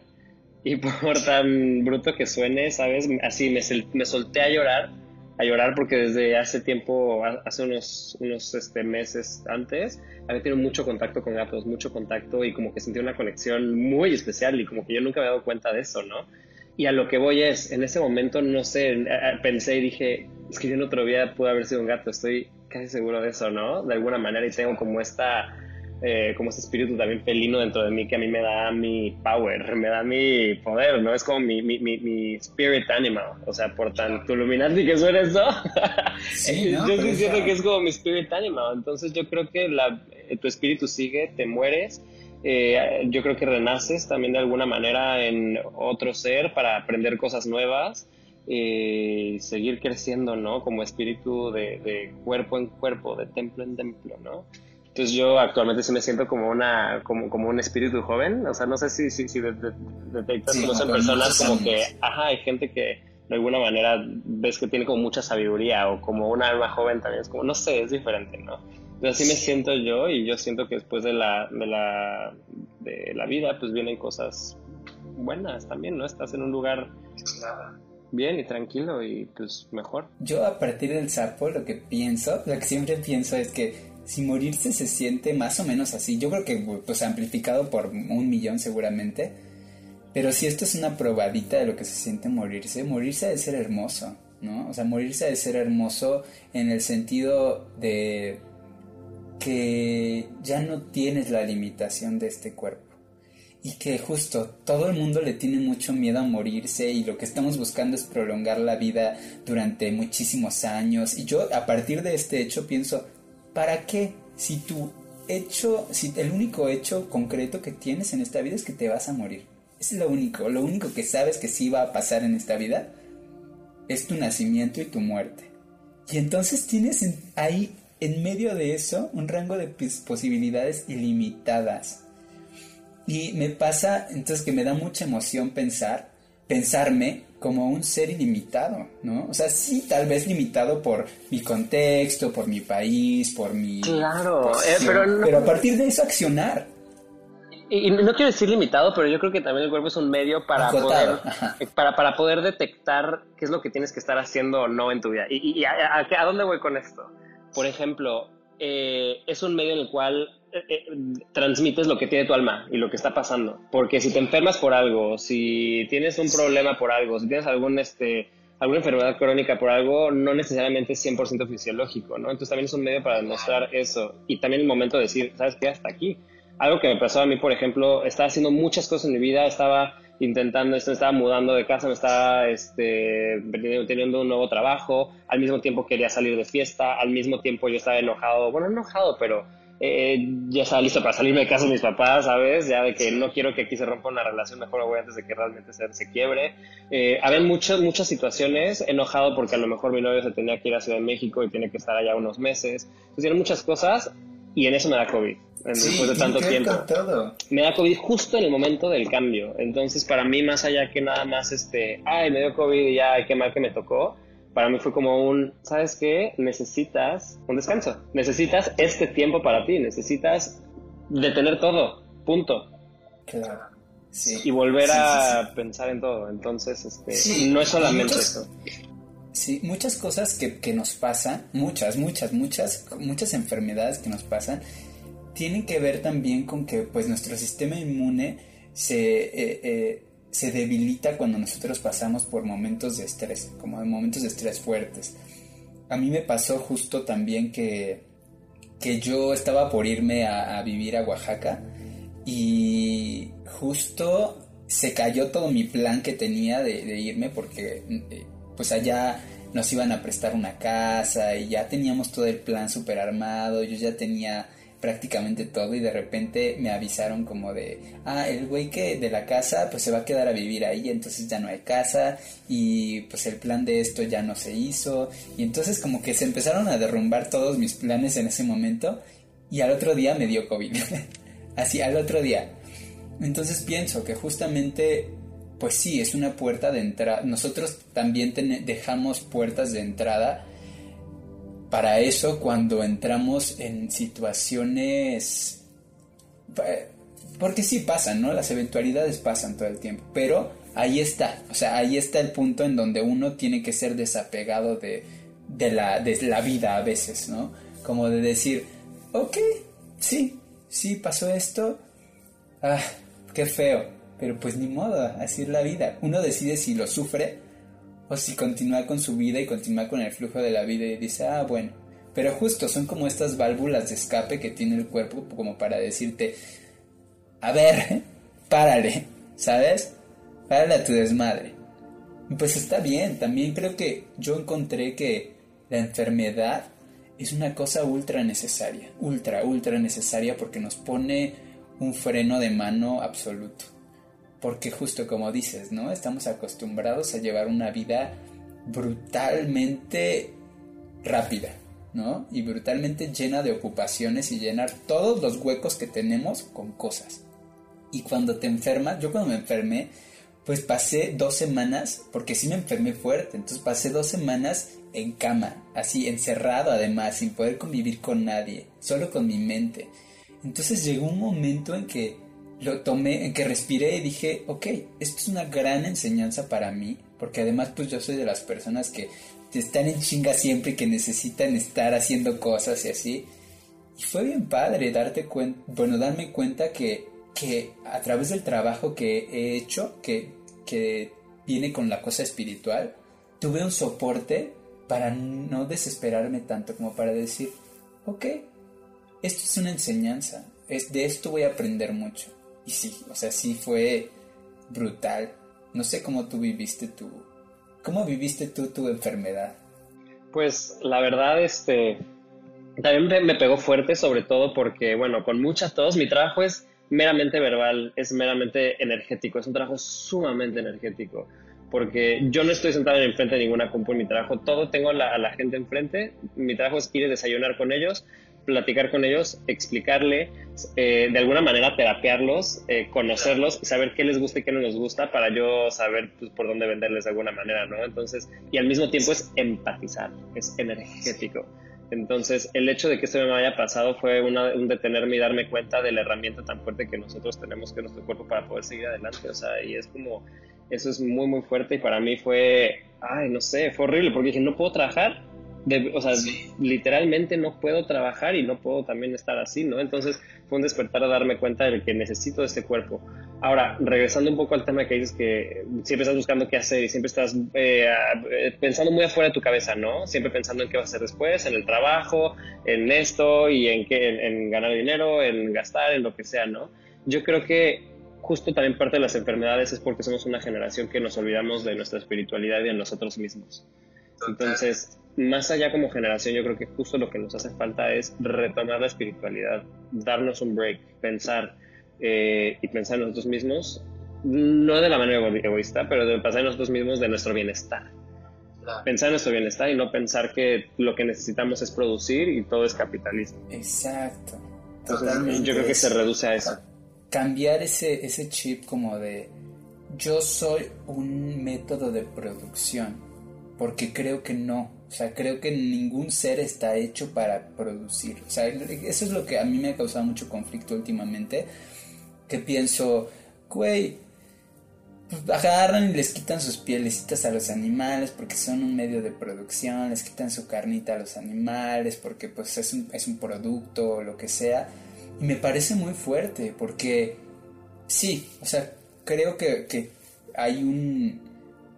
Speaker 2: Y por tan bruto que suene, ¿sabes? Así me, me solté a llorar a llorar porque desde hace tiempo, hace unos, unos este, meses antes, había tenido mucho contacto con gatos, mucho contacto y como que sentí una conexión muy especial y como que yo nunca había dado cuenta de eso, ¿no? Y a lo que voy es, en ese momento, no sé, pensé y dije, es que yo en otro vida pude haber sido un gato, estoy casi seguro de eso, ¿no? De alguna manera y tengo como esta eh, como ese espíritu también felino dentro de mí que a mí me da mi power, me da mi poder, ¿no? Es como mi, mi, mi, spirit animal, o sea, por tanto iluminante que suena eso, sí, yo sí siento que es como mi spirit animal, entonces yo creo que la, eh, tu espíritu sigue, te mueres, eh, yo creo que renaces también de alguna manera en otro ser para aprender cosas nuevas. y seguir creciendo, ¿no? Como espíritu de, de, cuerpo en cuerpo, de templo en templo, ¿no? Entonces yo actualmente sí me siento como una como, como un espíritu joven, o sea, no sé si, si, si detectas como son personas como que, ajá, hay gente que de alguna manera ves que tiene como mucha sabiduría o como un alma joven también, es como, no sé, es diferente, ¿no? Entonces así me siento yo y yo siento que después de la, de la, de la vida pues vienen cosas buenas también, ¿no? Estás en un lugar bien y tranquilo y pues mejor.
Speaker 1: Yo a partir del sapo lo que pienso, lo que siempre pienso es que si morirse se siente más o menos así, yo creo que pues amplificado por un millón seguramente, pero si esto es una probadita de lo que se siente morirse, morirse debe ser hermoso, ¿no? O sea, morirse debe ser hermoso en el sentido de que ya no tienes la limitación de este cuerpo. Y que justo todo el mundo le tiene mucho miedo a morirse y lo que estamos buscando es prolongar la vida durante muchísimos años. Y yo a partir de este hecho pienso, ¿para qué? Si tu hecho, si el único hecho concreto que tienes en esta vida es que te vas a morir. Es lo único, lo único que sabes que sí va a pasar en esta vida es tu nacimiento y tu muerte. Y entonces tienes ahí en medio de eso un rango de posibilidades ilimitadas y me pasa entonces que me da mucha emoción pensar, pensarme como un ser ilimitado, ¿no? O sea, sí, tal vez limitado por mi contexto, por mi país, por mi...
Speaker 2: Claro, eh, pero,
Speaker 1: pero a partir de eso accionar.
Speaker 2: Y, no quiero decir limitado, pero yo creo que también el cuerpo es un medio para poder eh, para, para, poder detectar qué es lo que tienes que estar haciendo o no en tu vida. ¿Y, y a, a, dónde voy con esto? Por ejemplo, eh, es un medio en el cual eh, eh, transmites lo que tiene tu alma y lo que está pasando. Porque si te enfermas por algo, si tienes un problema por algo, si tienes algún, este, alguna enfermedad crónica por algo, no necesariamente es 100% fisiológico, ¿no? Entonces también es un medio para demostrar eso. Y también el momento de decir, ¿sabes qué? Hasta aquí. Algo que me pasó a mí, por ejemplo, estaba haciendo muchas cosas en mi vida, estaba intentando esto, estaba mudando de casa, me estaba este, teniendo un nuevo trabajo, al mismo tiempo quería salir de fiesta, al mismo tiempo yo estaba enojado, bueno, enojado, pero eh, ya estaba listo para salirme de casa de mis papás, ¿sabes? Ya de que no quiero que aquí se rompa una relación, mejor lo voy antes de que realmente se, se quiebre. Eh, había muchas, muchas situaciones, enojado porque a lo mejor mi novio se tenía que ir a Ciudad de México y tiene que estar allá unos meses. Entonces, eran muchas cosas y en eso me da COVID. después de tanto tiempo. Me da COVID justo en el momento del cambio. Entonces, para mí, más allá que nada más, este, ay, me dio COVID y ya, qué mal que me tocó, para mí fue como un, ¿sabes qué? Necesitas un descanso, necesitas este tiempo para ti, necesitas detener todo, punto.
Speaker 1: Claro. Sí.
Speaker 2: Y volver a pensar en todo. Entonces, este, no es solamente eso.
Speaker 1: Sí, muchas cosas que, que, nos pasan, muchas, muchas, muchas, muchas enfermedades que nos pasan, tienen que ver también con que pues nuestro sistema inmune se, eh, eh, se debilita cuando nosotros pasamos por momentos de estrés, como de momentos de estrés fuertes. A mí me pasó justo también que, que yo estaba por irme a, vivir a Oaxaca y justo se cayó todo mi plan que tenía de, irme porque eh, pues allá nos iban a prestar una casa y ya teníamos todo el plan super armado, yo ya tenía prácticamente todo y de repente me avisaron como de, ah, el güey que de la casa pues se va a quedar a vivir ahí, entonces ya no hay casa y pues el plan de esto ya no se hizo y entonces como que se empezaron a derrumbar todos mis planes en ese momento y al otro día me dio COVID, así al otro día. Entonces pienso que justamente pues sí, es una puerta de entrada. Nosotros también dejamos puertas de entrada para eso cuando entramos en situaciones... Eh, porque sí pasan, ¿no? Las eventualidades pasan todo el tiempo, pero ahí está, o sea, ahí está el punto en donde uno tiene que ser desapegado de, de, la, de la vida a veces, ¿no? Como de decir, ok, sí, sí pasó esto, ah, qué feo, pero pues ni modo, así es la vida. Uno decide si lo sufre o si continúa con su vida y continúa con el flujo de la vida y dice, ah, bueno. Pero justo son como estas válvulas de escape que tiene el cuerpo como para decirte, a ver, párale, ¿sabes? Párale a tu desmadre. pues está bien, también creo que yo encontré que la enfermedad es una cosa ultra necesaria, ultra, ultra necesaria porque nos pone un freno de mano absoluto porque justo como dices, ¿no? Estamos acostumbrados a llevar una vida brutalmente rápida, ¿no? Y brutalmente llena de ocupaciones y llenar todos los huecos que tenemos con cosas. Y cuando te enfermas, yo cuando me enfermé, pues pasé dos semanas, porque sí me enfermé fuerte, entonces pasé dos semanas en cama, así encerrado además, sin poder convivir con nadie, solo con mi mente. Entonces llegó un momento en que lo tomé, en que respiré y dije, ok, esto es una gran enseñanza para mí, porque además pues yo soy de las personas que están en chinga siempre y que necesitan estar haciendo cosas y así. Y fue bien padre darte cuenta, bueno, darme cuenta que, que a través del trabajo que he hecho, que, que viene con la cosa espiritual, tuve un soporte para no desesperarme tanto como para decir, ok, esto es una enseñanza, es, de esto voy a aprender mucho. Y sí, o sea, sí fue brutal. No sé cómo tú viviste tu... ¿Cómo viviste tú tu enfermedad?
Speaker 2: Pues la verdad, este... También me pegó fuerte, sobre todo porque, bueno, con muchas tos, mi trabajo es meramente verbal, es meramente energético, es un trabajo sumamente energético porque yo no estoy sentado en el frente de ninguna compu en mi trabajo, todo tengo a la gente enfrente, mi trabajo es ir a desayunar con ellos, platicar con ellos, explicarle, eh, de alguna manera terapearlos, eh, conocerlos saber qué les gusta y qué no les gusta para yo saber pues, por dónde venderles de alguna manera, ¿no? Entonces, y al mismo tiempo es empatizar, es energético. Entonces, el hecho de que esto me haya pasado fue un detenerme y darme cuenta de la herramienta tan fuerte que nosotros tenemos que nuestro cuerpo para poder seguir adelante. O sea, y es como, eso es muy, muy fuerte y para mí fue, ay, no sé, fue horrible porque dije, no puedo trabajar o sea, literalmente no puedo trabajar y no puedo también estar así, ¿no? Entonces fue un despertar a darme cuenta de que necesito este cuerpo. Ahora, regresando un poco al tema que dices que siempre estás buscando qué hacer y siempre estás eh, pensando muy afuera de tu cabeza, ¿no? Siempre pensando en qué vas a hacer después, en el trabajo, en esto y en, qué, en ganar dinero, en gastar, en lo que sea, ¿no? Yo creo que justo también parte de las enfermedades es porque somos una generación que nos olvidamos de nuestra espiritualidad y de nosotros mismos. Entonces, más allá como generación, yo creo que justo lo que nos hace falta es retomar la espiritualidad, darnos un break, pensar eh, y pensar en nosotros mismos, no de la manera egoísta, pero de pensar en nosotros mismos de nuestro bienestar. Pensar en nuestro bienestar y no pensar que lo que necesitamos es producir y todo es capitalismo.
Speaker 1: Exacto.
Speaker 2: yo creo que se reduce a eso.
Speaker 1: Cambiar ese, ese chip como de yo soy un método de producción, porque creo que no o sea, creo que ningún ser está hecho para producir. O sea, eso es lo que a mí me ha causado mucho conflicto últimamente. Que pienso, güey, pues agarran y les quitan sus pielecitas a los animales porque son un medio de producción, les quitan su carnita a los animales porque pues es un, es un producto o lo que sea. Y me parece muy fuerte porque sí, o sea, creo que, que hay un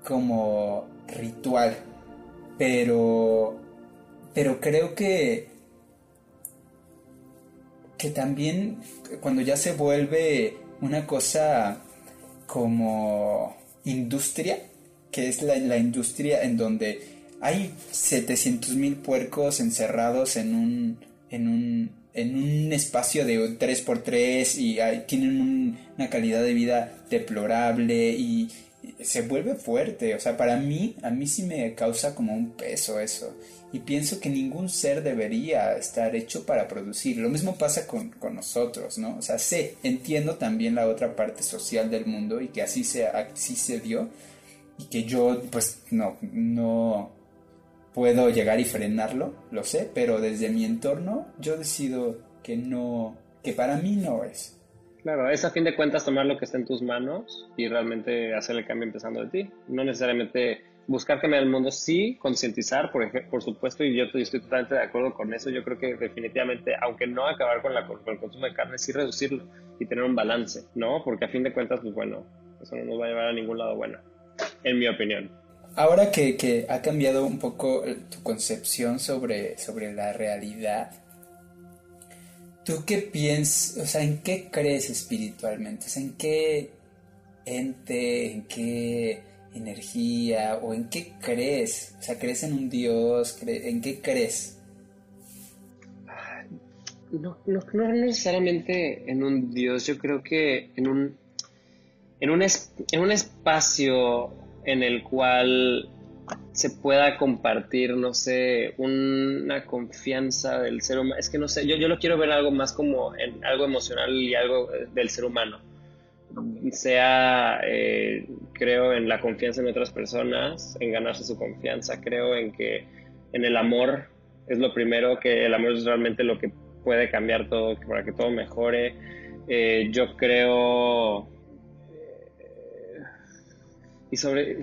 Speaker 1: como ritual pero, pero creo que, que también cuando ya se vuelve una cosa como industria, que es la, la industria en donde hay 700 mil puercos encerrados en un, en un, en un espacio de 3x3 y tienen una calidad de vida deplorable y, se vuelve fuerte, o sea, para mí, a mí sí me causa como un peso eso. Y pienso que ningún ser debería estar hecho para producir. Lo mismo pasa con, nosotros, ¿no? O sea, sé, entiendo también la otra parte social del mundo y que así se, así se dio. Y que yo, pues, no, no puedo llegar y frenarlo, lo sé, pero desde mi entorno yo decido que no, que para mí no es.
Speaker 2: Claro, es a fin de cuentas tomar lo que está en tus manos y realmente hacer el cambio empezando de ti. No necesariamente buscar cambiar el mundo, sí, concientizar, por, por supuesto, y yo estoy totalmente de acuerdo con eso. Yo creo que definitivamente, aunque no acabar con, la, con el consumo de carne, sí reducirlo y tener un balance, ¿no? Porque a fin de cuentas, pues bueno, eso no nos va a llevar a ningún lado bueno, en mi opinión.
Speaker 1: Ahora que, que ha cambiado un poco tu concepción sobre, sobre la realidad, ¿Tú qué piensas, o sea, en qué crees espiritualmente? O ¿en qué ente, en qué energía o en qué crees? O sea, ¿crees en un Dios? ¿En qué crees?
Speaker 2: No, no, no necesariamente en un Dios, yo creo que en un, en un, en un espacio en el cual se pueda compartir, no sé, una confianza del ser humano. Es que no sé, yo, yo lo quiero ver algo más como en algo emocional y algo eh, del ser humano. Sea, eh, creo en la confianza en otras personas, en ganarse su confianza, creo en que en el amor es lo primero, que el amor es realmente lo que puede cambiar todo, para que todo mejore. Eh, yo creo... Y sobre...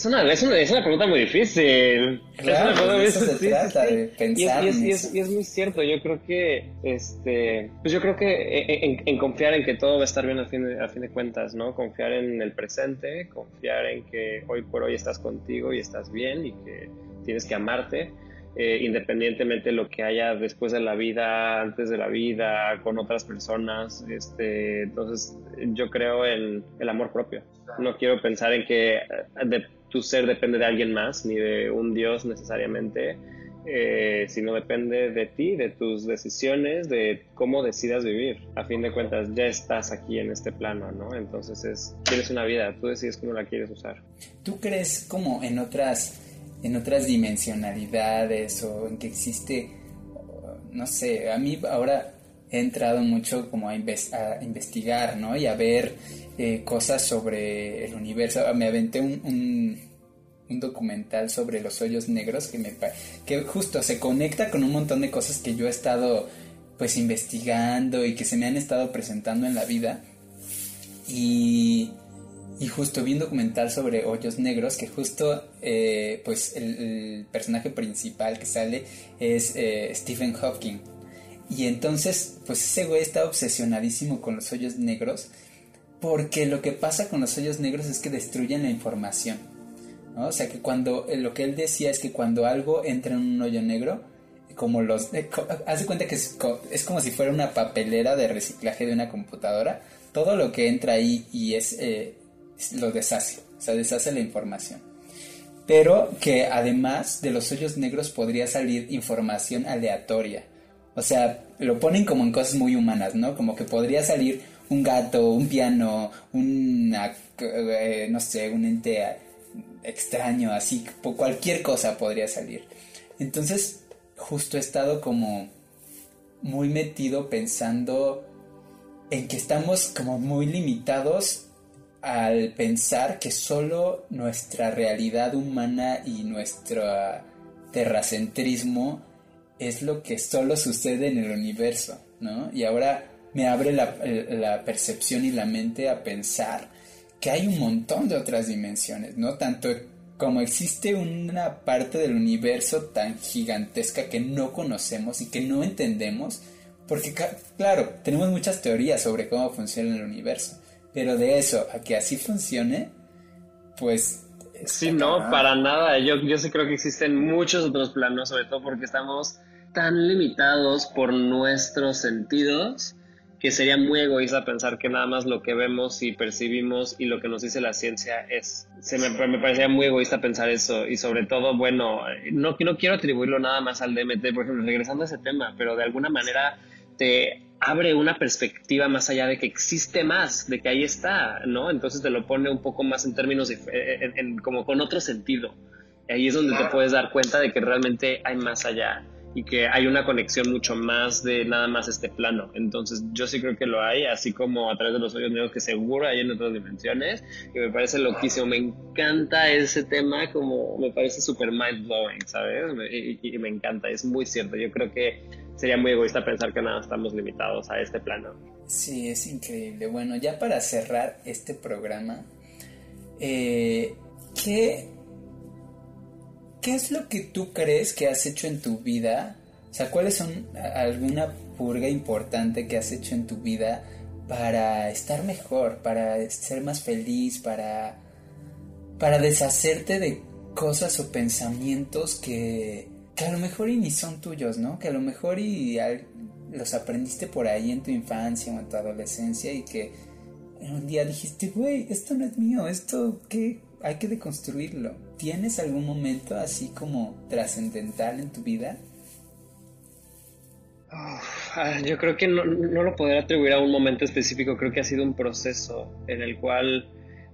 Speaker 2: Es una, es, una, es una pregunta muy difícil.
Speaker 1: Claro, es una de eso se trata, de pensar.
Speaker 2: Y es, y, es, y es, muy cierto. Yo creo que, este, pues yo creo que en, en, confiar en que todo va a estar bien a fin, de, a fin de cuentas, ¿no? Confiar en el presente, confiar en que hoy por hoy estás contigo y estás bien y que tienes que amarte. Eh, independientemente de lo que haya después de la vida, antes de la vida, con otras personas. Este, entonces, yo creo en el amor propio. No quiero pensar en que eh, de, tu ser depende de alguien más, ni de un Dios necesariamente, eh, sino depende de ti, de tus decisiones, de cómo decidas vivir. A fin de cuentas, ya estás aquí en este plano, ¿no? Entonces, es, tienes una vida, tú decides cómo la quieres usar.
Speaker 1: ¿Tú crees como en otras en otras dimensionalidades o en que existe, no sé, a mí ahora he entrado mucho como a, investigar, ¿no? Y a ver eh, cosas sobre el universo. Me aventé un, un, documental sobre los hoyos negros que, me, que justo se conecta con un montón de cosas que yo he estado pues investigando y que se me han estado presentando en la vida. Y y justo vi un documental sobre hoyos negros que justo eh, pues el, personaje principal que sale es eh, Stephen Hawking. Y entonces pues ese güey está obsesionadísimo con los hoyos negros porque lo que pasa con los hoyos negros es que destruyen la información. ¿no? O sea que cuando eh, lo que él decía es que cuando algo entra en un hoyo negro, como los... hace cuenta que es, es, como si fuera una papelera de reciclaje de una computadora. Todo lo que entra ahí y es lo deshace, o sea, deshace la información. Pero que además de los hoyos negros podría salir información aleatoria. O sea, lo ponen como en cosas muy humanas, ¿no? Como que podría salir un gato, un piano, una, eh, no sé, un ente extraño, así, cualquier cosa podría salir. Entonces, justo he estado como muy metido pensando en que estamos como muy limitados al pensar que solo nuestra realidad humana y nuestro terracentrismo es lo que solo sucede en el universo, ¿no? Y ahora me abre la, la, percepción y la mente a pensar que hay un montón de otras dimensiones, ¿no? Tanto como existe una parte del universo tan gigantesca que no conocemos y que no entendemos, porque claro, tenemos muchas teorías sobre cómo funciona el universo, pero de eso a que así funcione, pues...
Speaker 2: Sí, no, para nada. Yo, yo sí creo que existen muchos otros planos, sobre todo porque estamos tan limitados por nuestros sentidos que sería muy egoísta pensar que nada más lo que vemos y percibimos y lo que nos dice la ciencia es. Se me, me parecería muy egoísta pensar eso y sobre todo, bueno, no, no quiero atribuirlo nada más al DMT, por ejemplo, regresando a ese tema, pero de alguna manera te abre una perspectiva más allá de que existe más, de que ahí está, ¿no? Entonces te lo pone un poco más en términos, en, como con otro sentido. Y ahí es donde te puedes dar cuenta de que realmente hay más allá y que hay una conexión mucho más de nada más este plano. Entonces yo sí creo que lo hay, así como a través de los hoyos negros que seguro hay en otras dimensiones, y me parece loquísimo, me encanta ese tema, como me parece súper mind blowing, ¿sabes? y, me encanta, es muy cierto, yo creo que sería muy egoísta pensar que nada estamos limitados a este plano.
Speaker 1: Sí, es increíble. Bueno, ya para cerrar este programa, eh, ¿qué, ¿qué es lo que tú crees que has hecho en tu vida? O sea, ¿cuáles son alguna purga importante que has hecho en tu vida para estar mejor, para ser más feliz, para, para deshacerte de cosas o pensamientos que, que a lo mejor y ni son tuyos, ¿no? Que a lo mejor y los aprendiste por ahí en tu infancia o en tu adolescencia y que un día dijiste, güey, esto no es mío, esto que hay que deconstruirlo. ¿Tienes algún momento así como trascendental en tu vida?
Speaker 2: Ah, yo creo que no, no, lo podría atribuir a un momento específico, creo que ha sido un proceso en el cual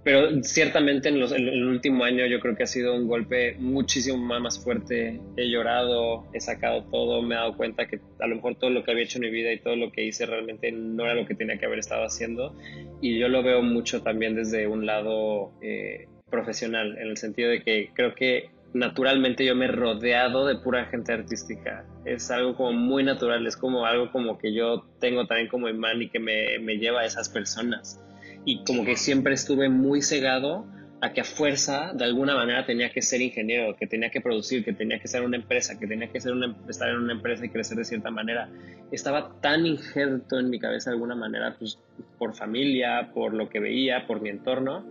Speaker 2: pero ciertamente en, los, el último año yo creo que ha sido un golpe muchísimo más fuerte. He llorado, he sacado todo, me he dado cuenta que a lo mejor todo lo que había hecho en mi vida y todo lo que hice realmente no era lo que tenía que haber estado haciendo. Y yo lo veo mucho también desde un lado eh, profesional, en el sentido de que creo que naturalmente yo me he rodeado de pura gente artística. Es algo como muy natural, es como algo como que yo tengo también como imán y que me, me lleva a esas personas. Y como que siempre estuve muy cegado a que a fuerza de alguna manera tenía que ser ingeniero, que tenía que producir, que tenía que ser una empresa, que tenía que ser una, estar en una empresa y crecer de cierta manera. Estaba tan injerto en mi cabeza de alguna manera, pues por familia, por lo que veía, por mi entorno,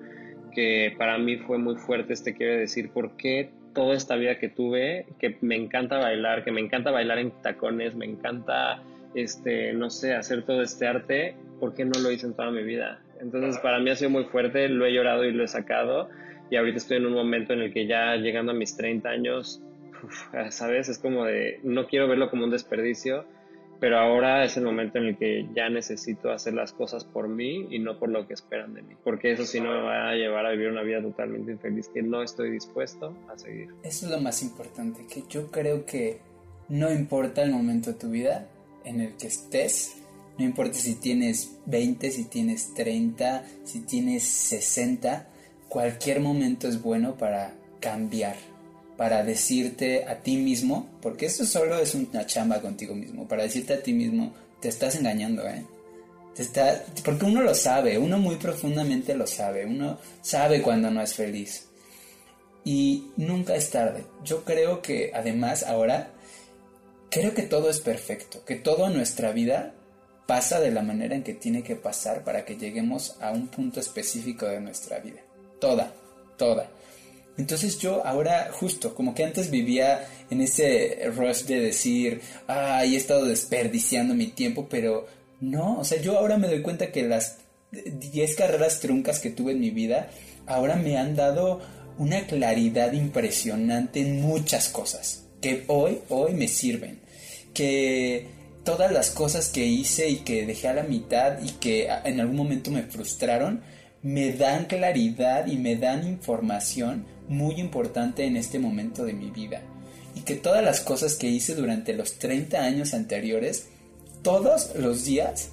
Speaker 2: que para mí fue muy fuerte este quiero decir, ¿por qué toda esta vida que tuve, que me encanta bailar, que me encanta bailar en tacones, me encanta, este, no sé, hacer todo este arte, ¿por qué no lo hice en toda mi vida? Entonces para mí ha sido muy fuerte, lo he llorado y lo he sacado y ahorita estoy en un momento en el que ya llegando a mis 30 años, sabes, es como de, no quiero verlo como un desperdicio, pero ahora es el momento en el que ya necesito hacer las cosas por mí y no por lo que esperan de mí, porque eso sí no me va a llevar a vivir una vida totalmente infeliz que no estoy dispuesto a seguir.
Speaker 1: Eso es lo más importante, que yo creo que no importa el momento de tu vida en el que estés, no importa si tienes 20, si tienes 30, si tienes 60, cualquier momento es bueno para cambiar, para decirte a ti mismo, porque esto solo es una chamba contigo mismo, para decirte a ti mismo, te estás engañando, ¿eh? Te está, porque uno lo sabe, uno muy profundamente lo sabe, uno sabe cuando no es feliz. Y nunca es tarde. Yo creo que además ahora, creo que todo es perfecto, que todo en nuestra vida pasa de la manera en que tiene que pasar para que lleguemos a un punto específico de nuestra vida. Toda, toda. Entonces yo ahora justo, como que antes vivía en ese rush de decir, ay, he estado desperdiciando mi tiempo, pero no, o sea, yo ahora me doy cuenta que las 10 carreras truncas que tuve en mi vida, ahora me han dado una claridad impresionante en muchas cosas, que hoy, hoy me sirven, que todas las cosas que hice y que dejé a la mitad y que en algún momento me frustraron, me dan claridad y me dan información muy importante en este momento de mi vida. Y que todas las cosas que hice durante los 30 años anteriores, todos los días,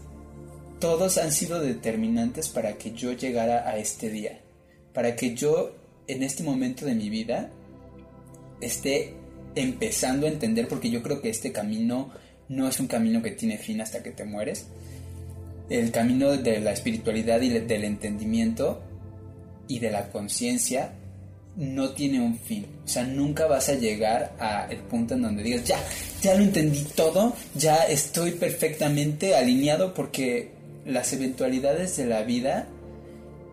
Speaker 1: todos han sido determinantes para que yo llegara a este día. Para que yo en este momento de mi vida esté empezando a entender, porque yo creo que este camino no es un camino que tiene fin hasta que te mueres. El camino de la espiritualidad y del entendimiento y de la conciencia no tiene un fin. O sea, nunca vas a llegar al punto en donde digas, ya, ya lo entendí todo, ya estoy perfectamente alineado porque las eventualidades de la vida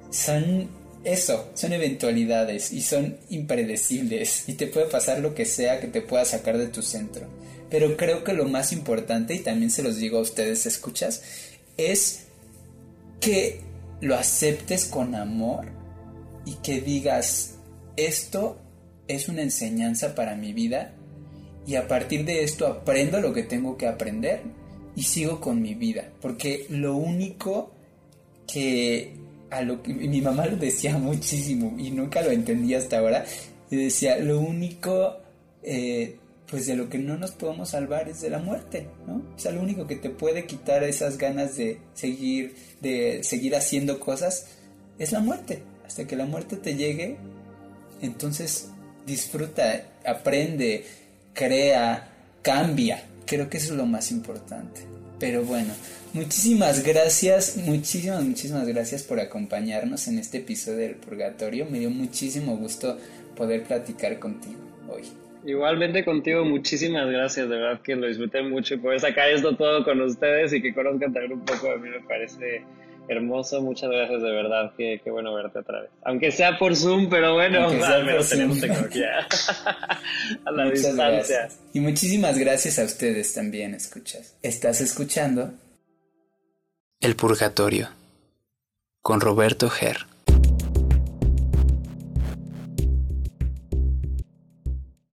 Speaker 1: son eso, son eventualidades y son impredecibles y te puede pasar lo que sea que te pueda sacar de tu centro. Pero creo que lo más importante, y también se los digo a ustedes, escuchas, es que lo aceptes con amor y que digas, esto es una enseñanza para mi vida y a partir de esto aprendo lo que tengo que aprender y sigo con mi vida. Porque lo único que a lo que mi mamá lo decía muchísimo y nunca lo entendí hasta ahora, decía, lo único eh, pues de lo que no nos podemos salvar es de la muerte, ¿no? Sea, lo único que te puede quitar esas ganas de seguir, de seguir haciendo cosas, es la muerte. Hasta que la muerte te llegue, entonces disfruta, aprende, crea, cambia. Creo que eso es lo más importante. Pero bueno, muchísimas gracias, muchísimas, muchísimas gracias por acompañarnos en este episodio del Purgatorio. Me dio muchísimo gusto poder platicar contigo hoy.
Speaker 2: Igualmente contigo, muchísimas gracias, de verdad que lo disfruté mucho y poder sacar esto todo con ustedes y que conozcan también un poco de mí me parece hermoso, muchas gracias de verdad, qué, qué bueno verte otra vez. Aunque sea por Zoom, pero bueno, al menos tenemos tecnología a la distancia.
Speaker 1: Y muchísimas gracias a ustedes también, escuchas. Estás escuchando
Speaker 3: El Purgatorio con Roberto Ger.